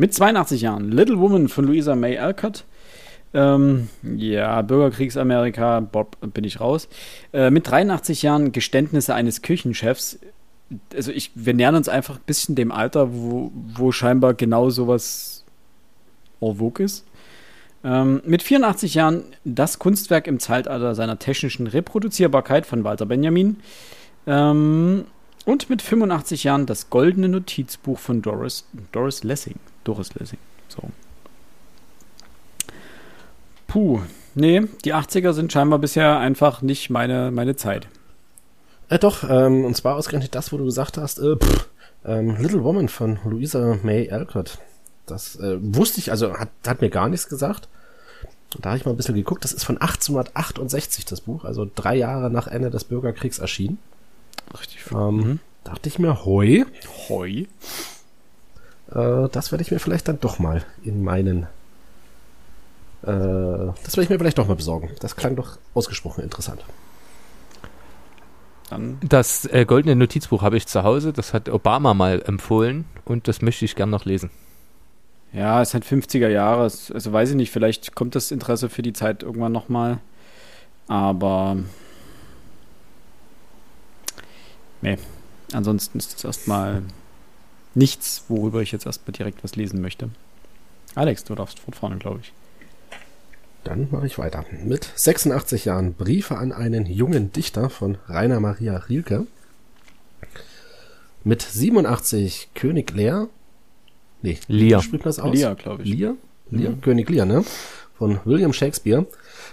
Mit 82 Jahren. Little Woman von Louisa May Alcott. Ähm, ja, Bürgerkriegsamerika, Bob, bin ich raus. Äh, mit 83 Jahren Geständnisse eines Küchenchefs. Also ich, wir nähern uns einfach ein bisschen dem Alter, wo, wo scheinbar genau sowas en vogue ist. Ähm, mit 84 Jahren das Kunstwerk im Zeitalter seiner technischen Reproduzierbarkeit von Walter Benjamin. Ähm, und mit 85 Jahren das goldene Notizbuch von Doris, Doris Lessing. Doris Lessing. So. Puh. Nee, die 80er sind scheinbar bisher einfach nicht meine, meine Zeit. Äh, doch, ähm, und zwar ausgerechnet das, wo du gesagt hast, äh, pff, ähm, Little Woman von Louisa May Alcott. Das äh, wusste ich, also hat, hat mir gar nichts gesagt. Da habe ich mal ein bisschen geguckt. Das ist von 1868 das Buch, also drei Jahre nach Ende des Bürgerkriegs erschienen. Richtig. Ähm, mhm. Dachte ich mir, hoi. Hoi. Äh, das werde ich mir vielleicht dann doch mal in meinen. Äh, das werde ich mir vielleicht doch mal besorgen. Das klang doch ausgesprochen interessant. Dann das äh, goldene Notizbuch habe ich zu Hause. Das hat Obama mal empfohlen und das möchte ich gern noch lesen. Ja, es sind 50er Jahre. Also weiß ich nicht, vielleicht kommt das Interesse für die Zeit irgendwann nochmal. Aber. Nee. Ansonsten ist es erstmal nichts, worüber ich jetzt erstmal direkt was lesen möchte. Alex, du darfst fortfahren, glaube ich. Dann mache ich weiter. Mit 86 Jahren Briefe an einen jungen Dichter von Rainer Maria Rilke. Mit 87 König Lear. Nee, Lear. Spricht das aus? Lear, glaube ich. Lear? Lear? Mhm. König Lear, ne? Von William Shakespeare.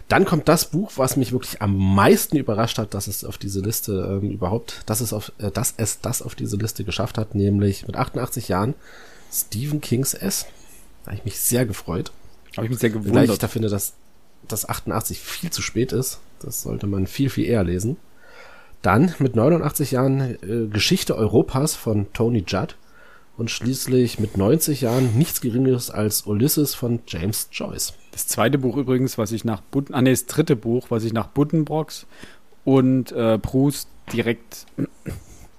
Dann kommt das Buch, was mich wirklich am meisten überrascht hat, dass es auf diese Liste ähm, überhaupt, dass es auf, äh, dass es das auf diese Liste geschafft hat, nämlich mit 88 Jahren Stephen Kings S. Da habe ich mich sehr gefreut. Habe ich mich sehr gewundert. Weil ich da finde, dass dass 88 viel zu spät ist. Das sollte man viel, viel eher lesen. Dann mit 89 Jahren äh, Geschichte Europas von Tony Judd und schließlich mit 90 Jahren nichts Geringeres als Ulysses von James Joyce. Das zweite Buch übrigens, was ich nach Bud ah, nee, das dritte Buch, was ich nach Buddenbrocks und äh, Proust direkt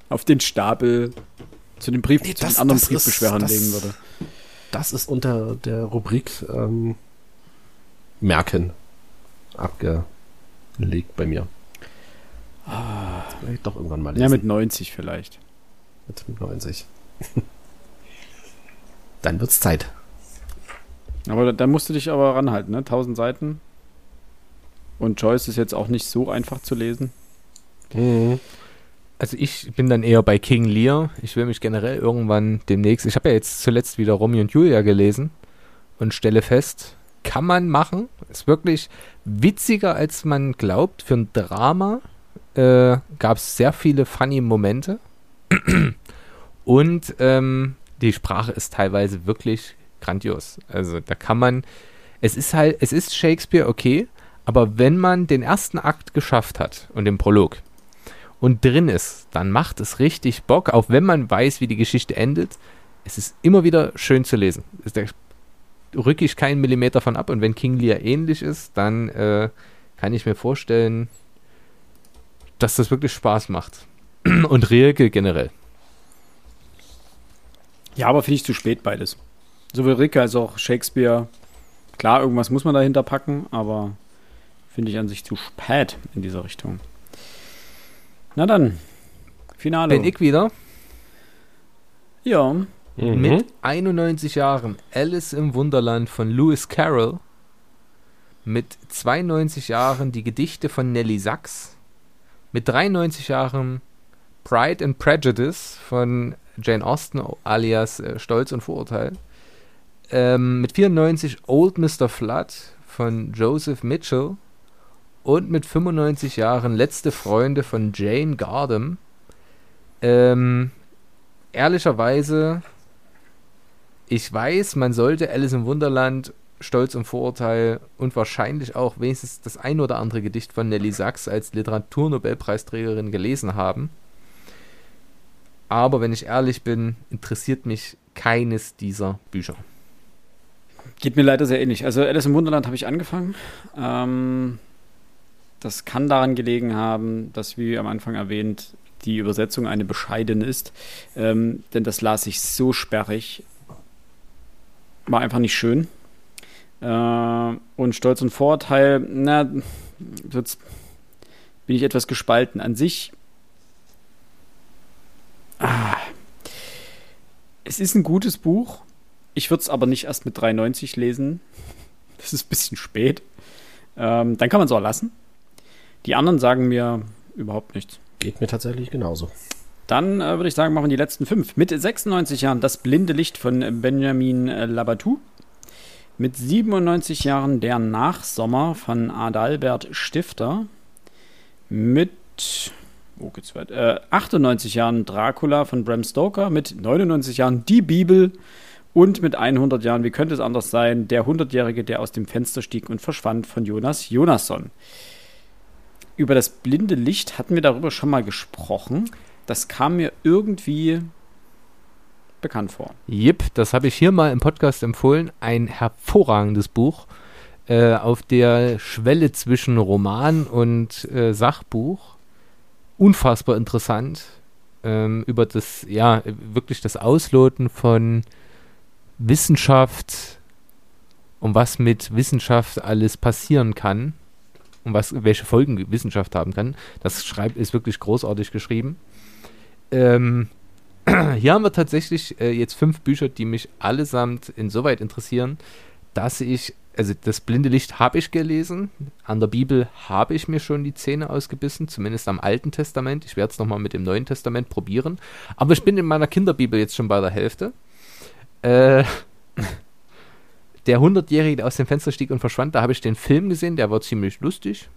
auf den Stapel zu dem Brief, nee, das, zu den anderen Briefbeschwerern legen würde. Das ist unter der Rubrik ähm, Merken abgelegt bei mir. Ah. Vielleicht doch irgendwann mal lesen. Ja, mit 90 vielleicht. Mit 90. Dann wird's Zeit. Aber da musst du dich aber ranhalten, ne? 1000 Seiten. Und Joyce ist jetzt auch nicht so einfach zu lesen. Mhm. Also ich bin dann eher bei King Lear. Ich will mich generell irgendwann demnächst. Ich habe ja jetzt zuletzt wieder Romeo und Julia gelesen und stelle fest, kann man machen. Ist wirklich witziger, als man glaubt. Für ein Drama äh, gab es sehr viele funny Momente. Und ähm, die Sprache ist teilweise wirklich grandios. Also da kann man, es ist halt, es ist Shakespeare okay, aber wenn man den ersten Akt geschafft hat und den Prolog und drin ist, dann macht es richtig Bock, auch wenn man weiß, wie die Geschichte endet. Es ist immer wieder schön zu lesen. Der rücke ich keinen Millimeter von ab. Und wenn King Lear ähnlich ist, dann äh, kann ich mir vorstellen, dass das wirklich Spaß macht. Und Rilke generell. Ja, aber finde ich zu spät beides. Sowohl Rilke als auch Shakespeare. Klar, irgendwas muss man dahinter packen, aber finde ich an sich zu spät in dieser Richtung. Na dann, Finale. Bin ich wieder? Ja. Mhm. Mit 91 Jahren Alice im Wunderland von Lewis Carroll. Mit 92 Jahren die Gedichte von Nelly Sachs. Mit 93 Jahren Pride and Prejudice von Jane Austen alias äh, Stolz und Vorurteil. Ähm, mit 94 Old Mr. Flood von Joseph Mitchell. Und mit 95 Jahren Letzte Freunde von Jane Gardam. Ähm, ehrlicherweise ich weiß, man sollte Alice im Wunderland, Stolz und Vorurteil und wahrscheinlich auch wenigstens das ein oder andere Gedicht von Nelly Sachs als Literaturnobelpreisträgerin gelesen haben. Aber wenn ich ehrlich bin, interessiert mich keines dieser Bücher. Geht mir leider sehr ähnlich. Also Alice im Wunderland habe ich angefangen. Ähm, das kann daran gelegen haben, dass, wie am Anfang erwähnt, die Übersetzung eine bescheidene ist. Ähm, denn das las ich so sperrig war einfach nicht schön. Äh, und Stolz und Vorurteil, na, jetzt bin ich etwas gespalten. An sich, ah, es ist ein gutes Buch. Ich würde es aber nicht erst mit 93 lesen. Das ist ein bisschen spät. Ähm, dann kann man es auch lassen. Die anderen sagen mir überhaupt nichts. Geht mir tatsächlich genauso. Dann äh, würde ich sagen, machen wir die letzten fünf. Mit 96 Jahren Das blinde Licht von Benjamin äh, Labatou. Mit 97 Jahren Der Nachsommer von Adalbert Stifter. Mit wo geht's weiter? Äh, 98 Jahren Dracula von Bram Stoker. Mit 99 Jahren Die Bibel. Und mit 100 Jahren, wie könnte es anders sein, Der Hundertjährige, der aus dem Fenster stieg und verschwand von Jonas Jonasson. Über das blinde Licht hatten wir darüber schon mal gesprochen. Das kam mir irgendwie bekannt vor. Jip, das habe ich hier mal im Podcast empfohlen. Ein hervorragendes Buch äh, auf der Schwelle zwischen Roman und äh, Sachbuch. Unfassbar interessant ähm, über das, ja, wirklich das Ausloten von Wissenschaft und was mit Wissenschaft alles passieren kann und was, welche Folgen Wissenschaft haben kann. Das schreibt, ist wirklich großartig geschrieben. Ähm, hier haben wir tatsächlich äh, jetzt fünf Bücher, die mich allesamt insoweit interessieren, dass ich also das blinde Licht habe ich gelesen. An der Bibel habe ich mir schon die Zähne ausgebissen, zumindest am Alten Testament. Ich werde es nochmal mit dem Neuen Testament probieren. Aber ich bin in meiner Kinderbibel jetzt schon bei der Hälfte. Äh, der 100-Jährige, der aus dem Fenster stieg und verschwand, da habe ich den Film gesehen, der war ziemlich lustig.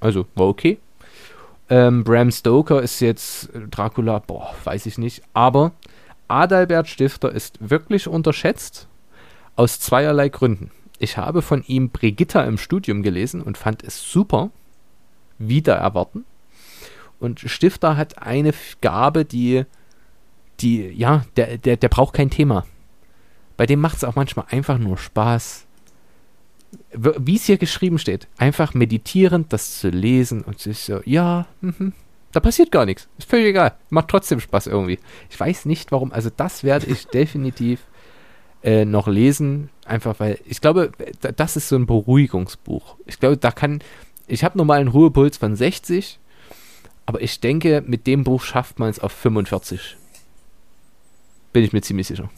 Also war okay. Ähm, Bram Stoker ist jetzt Dracula, boah, weiß ich nicht. Aber Adalbert Stifter ist wirklich unterschätzt aus zweierlei Gründen. Ich habe von ihm Brigitta im Studium gelesen und fand es super. Wieder erwarten. Und Stifter hat eine Gabe, die, die, ja, der, der, der braucht kein Thema. Bei dem macht es auch manchmal einfach nur Spaß. Wie es hier geschrieben steht, einfach meditierend das zu lesen und sich so, ja, mh, da passiert gar nichts. Ist völlig egal. Macht trotzdem Spaß irgendwie. Ich weiß nicht warum. Also das werde ich definitiv äh, noch lesen, einfach weil ich glaube, das ist so ein Beruhigungsbuch. Ich glaube, da kann, ich habe normal einen Ruhepuls von 60, aber ich denke, mit dem Buch schafft man es auf 45. Bin ich mir ziemlich sicher.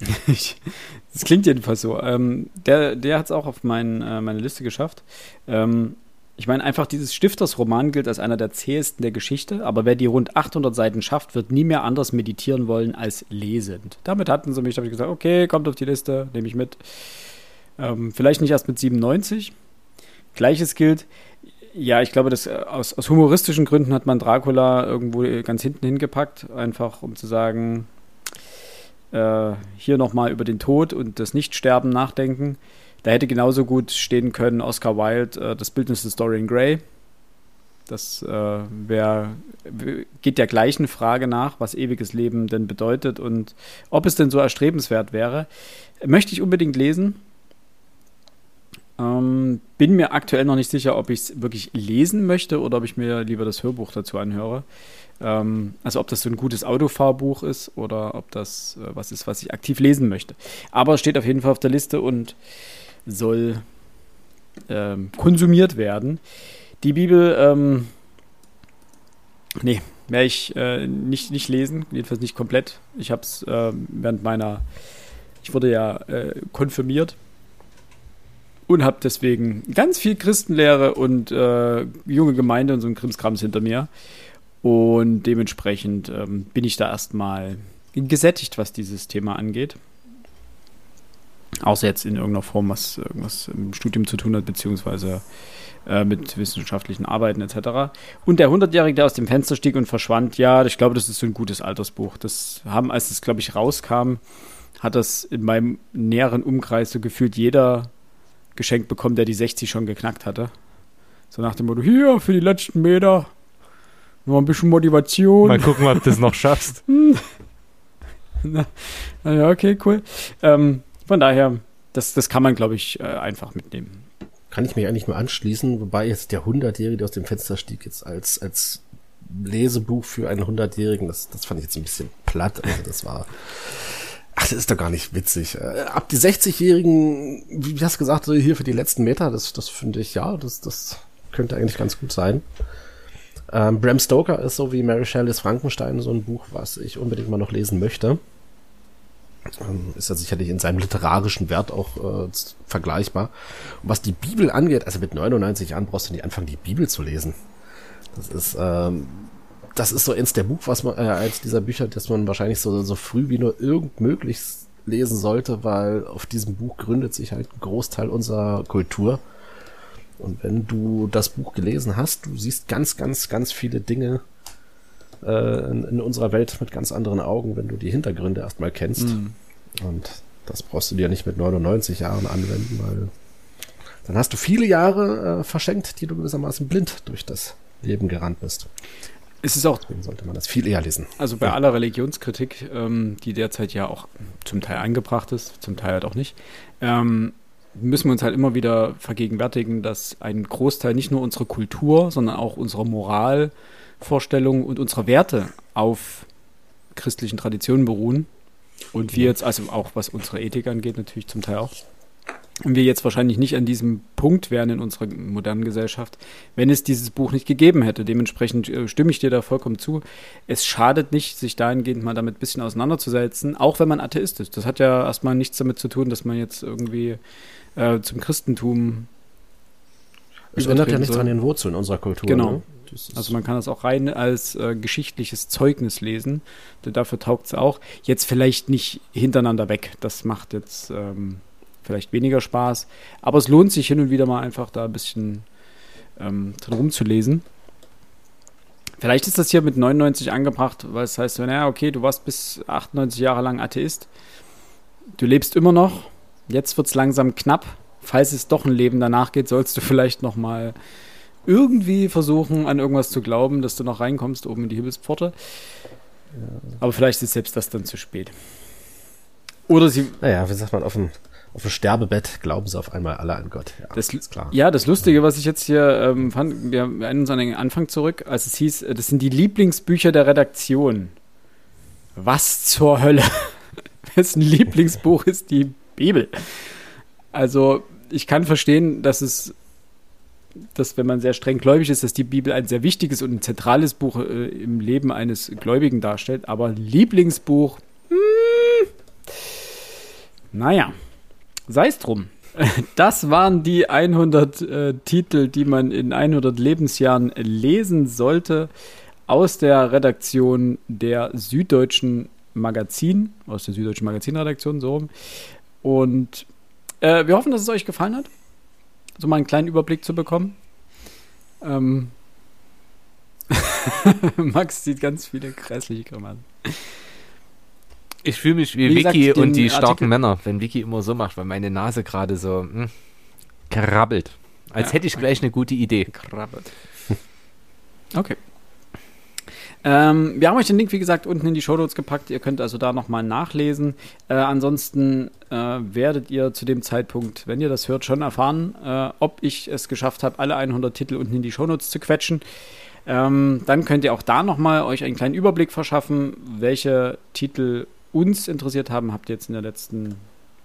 das klingt jedenfalls so. Ähm, der der hat es auch auf mein, äh, meine Liste geschafft. Ähm, ich meine, einfach dieses Stiftersroman gilt als einer der zähesten der Geschichte, aber wer die rund 800 Seiten schafft, wird nie mehr anders meditieren wollen als lesend. Damit hatten sie mich, habe ich gesagt, okay, kommt auf die Liste, nehme ich mit. Ähm, vielleicht nicht erst mit 97. Gleiches gilt, ja, ich glaube, dass äh, aus, aus humoristischen Gründen hat man Dracula irgendwo ganz hinten hingepackt, einfach um zu sagen, äh, hier nochmal über den Tod und das Nichtsterben nachdenken. Da hätte genauso gut stehen können Oscar Wilde, äh, das Bildnis des Dorian Gray. Das äh, wär, geht der gleichen Frage nach, was ewiges Leben denn bedeutet und ob es denn so erstrebenswert wäre. Möchte ich unbedingt lesen. Ähm, bin mir aktuell noch nicht sicher, ob ich es wirklich lesen möchte oder ob ich mir lieber das Hörbuch dazu anhöre. Ähm, also ob das so ein gutes Autofahrbuch ist oder ob das äh, was ist, was ich aktiv lesen möchte. Aber es steht auf jeden Fall auf der Liste und soll ähm, konsumiert werden. Die Bibel, ähm, nee, werde ich äh, nicht, nicht lesen, jedenfalls nicht komplett. Ich habe es äh, während meiner, ich wurde ja äh, konfirmiert und habe deswegen ganz viel Christenlehre und äh, junge Gemeinde und so ein Krimskrams hinter mir. Und dementsprechend ähm, bin ich da erstmal gesättigt, was dieses Thema angeht. Außer jetzt in irgendeiner Form, was irgendwas im Studium zu tun hat, beziehungsweise äh, mit wissenschaftlichen Arbeiten etc. Und der 100-Jährige, der aus dem Fenster stieg und verschwand, ja, ich glaube, das ist so ein gutes Altersbuch. Das haben, als es, glaube ich, rauskam, hat das in meinem näheren Umkreis so gefühlt jeder geschenkt bekommen, der die 60 schon geknackt hatte. So nach dem Motto, hier, für die letzten Meter, nur ein bisschen Motivation. Mal gucken, ob du es noch schaffst. Na, ja, okay, cool. Ähm, von daher, das, das kann man, glaube ich, äh, einfach mitnehmen. Kann ich mich eigentlich nur anschließen, wobei jetzt der 100-Jährige, der aus dem Fenster stieg, jetzt als, als Lesebuch für einen 100-Jährigen, das, das fand ich jetzt ein bisschen platt. Also das war, ach, das ist doch gar nicht witzig. Äh, ab die 60-Jährigen, wie hast du gesagt, hier für die letzten Meter, das, das finde ich, ja, das, das könnte eigentlich ganz gut sein. Ähm, Bram Stoker ist so wie Mary Shelley's Frankenstein so ein Buch, was ich unbedingt mal noch lesen möchte. Ähm, ist ja sicherlich in seinem literarischen Wert auch äh, vergleichbar. Und was die Bibel angeht, also mit 99 Jahren brauchst du nicht anfangen, die Bibel zu lesen. Das ist, ähm, das ist so eins der Buch, was man, äh, eins dieser Bücher, das man wahrscheinlich so, so früh wie nur irgend möglich lesen sollte, weil auf diesem Buch gründet sich halt ein Großteil unserer Kultur. Und wenn du das Buch gelesen hast, du siehst ganz, ganz, ganz viele Dinge, äh, in, in, unserer Welt mit ganz anderen Augen, wenn du die Hintergründe erstmal kennst. Mhm. Und das brauchst du dir nicht mit 99 Jahren anwenden, weil dann hast du viele Jahre äh, verschenkt, die du gewissermaßen blind durch das Leben gerannt bist. Es ist auch. Deswegen sollte man das viel eher lesen. Also bei ja. aller Religionskritik, ähm, die derzeit ja auch zum Teil eingebracht ist, zum Teil halt auch nicht, ähm, müssen wir uns halt immer wieder vergegenwärtigen, dass ein Großteil nicht nur unserer Kultur, sondern auch unserer Moral Vorstellungen und unserer Werte auf christlichen Traditionen beruhen. Und wir jetzt, also auch was unsere Ethik angeht, natürlich zum Teil auch. und wir jetzt wahrscheinlich nicht an diesem Punkt wären in unserer modernen Gesellschaft, wenn es dieses Buch nicht gegeben hätte. Dementsprechend äh, stimme ich dir da vollkommen zu. Es schadet nicht, sich dahingehend mal damit ein bisschen auseinanderzusetzen, auch wenn man Atheist ist. Das hat ja erstmal nichts damit zu tun, dass man jetzt irgendwie äh, zum Christentum. Es ändert ja nichts soll. an den Wurzeln unserer Kultur. Genau. Ne? Also man kann das auch rein als äh, geschichtliches Zeugnis lesen. Dafür taugt es auch. Jetzt vielleicht nicht hintereinander weg. Das macht jetzt. Ähm, vielleicht weniger Spaß. Aber es lohnt sich hin und wieder mal einfach da ein bisschen ähm, drin rumzulesen. Vielleicht ist das hier mit 99 angebracht, weil es heißt, naja, okay, du warst bis 98 Jahre lang Atheist. Du lebst immer noch. Jetzt wird es langsam knapp. Falls es doch ein Leben danach geht, sollst du vielleicht noch mal irgendwie versuchen, an irgendwas zu glauben, dass du noch reinkommst oben in die Himmelspforte. Ja. Aber vielleicht ist selbst das dann zu spät. Oder sie. Naja, wie sagt man, auf dem auf dem Sterbebett glauben sie auf einmal alle an Gott. Ja, das, ist klar. Ja, das Lustige, was ich jetzt hier ähm, fand, wir erinnern uns an den Anfang zurück, als es hieß, äh, das sind die Lieblingsbücher der Redaktion. Was zur Hölle? Wessen Lieblingsbuch ist die Bibel? Also, ich kann verstehen, dass es, dass wenn man sehr streng gläubig ist, dass die Bibel ein sehr wichtiges und ein zentrales Buch äh, im Leben eines Gläubigen darstellt, aber Lieblingsbuch, hm, naja. Sei es drum. Das waren die 100 äh, Titel, die man in 100 Lebensjahren lesen sollte aus der Redaktion der Süddeutschen Magazin, aus der Süddeutschen Magazinredaktion, so rum. Und äh, wir hoffen, dass es euch gefallen hat, so mal einen kleinen Überblick zu bekommen. Ähm Max sieht ganz viele grässliche Grimassen. Ich fühle mich wie, wie Vicky gesagt, und die starken Artikel Männer, wenn Vicky immer so macht, weil meine Nase gerade so mh, hm, krabbelt. Als ja. hätte ich gleich eine gute Idee. Krabbelt. Okay. Ähm, wir haben euch den Link, wie gesagt, unten in die Show Notes gepackt. Ihr könnt also da nochmal nachlesen. Äh, ansonsten äh, werdet ihr zu dem Zeitpunkt, wenn ihr das hört, schon erfahren, äh, ob ich es geschafft habe, alle 100 Titel unten in die Show Notes zu quetschen. Ähm, dann könnt ihr auch da nochmal euch einen kleinen Überblick verschaffen, welche Titel uns interessiert haben, habt ihr jetzt in der letzten,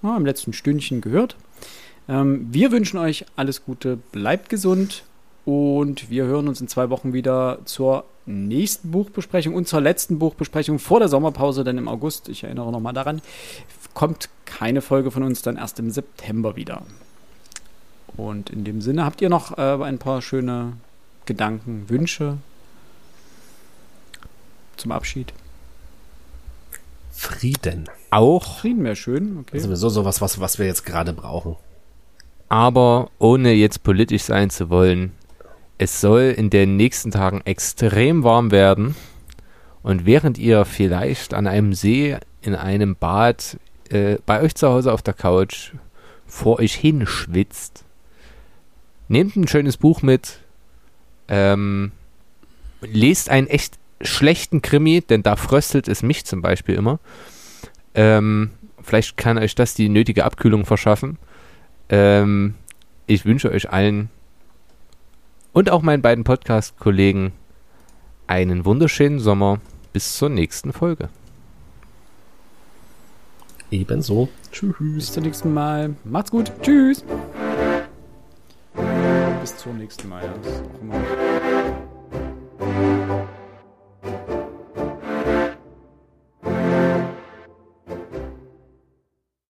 oh, im letzten Stündchen gehört. Ähm, wir wünschen euch alles Gute, bleibt gesund und wir hören uns in zwei Wochen wieder zur nächsten Buchbesprechung und zur letzten Buchbesprechung vor der Sommerpause, denn im August, ich erinnere nochmal daran, kommt keine Folge von uns dann erst im September wieder. Und in dem Sinne habt ihr noch äh, ein paar schöne Gedanken, Wünsche zum Abschied. Frieden. Auch. Frieden wäre schön, okay. Das ist sowieso sowas, was, was wir jetzt gerade brauchen. Aber ohne jetzt politisch sein zu wollen, es soll in den nächsten Tagen extrem warm werden. Und während ihr vielleicht an einem See, in einem Bad, äh, bei euch zu Hause auf der Couch vor euch hinschwitzt, nehmt ein schönes Buch mit, ähm, lest ein echt schlechten Krimi, denn da fröstelt es mich zum Beispiel immer. Ähm, vielleicht kann euch das die nötige Abkühlung verschaffen. Ähm, ich wünsche euch allen und auch meinen beiden Podcast-Kollegen einen wunderschönen Sommer. Bis zur nächsten Folge. Ebenso. Tschüss. Bis zum nächsten Mal. Macht's gut. Tschüss. Bis zum nächsten Mal. Ja,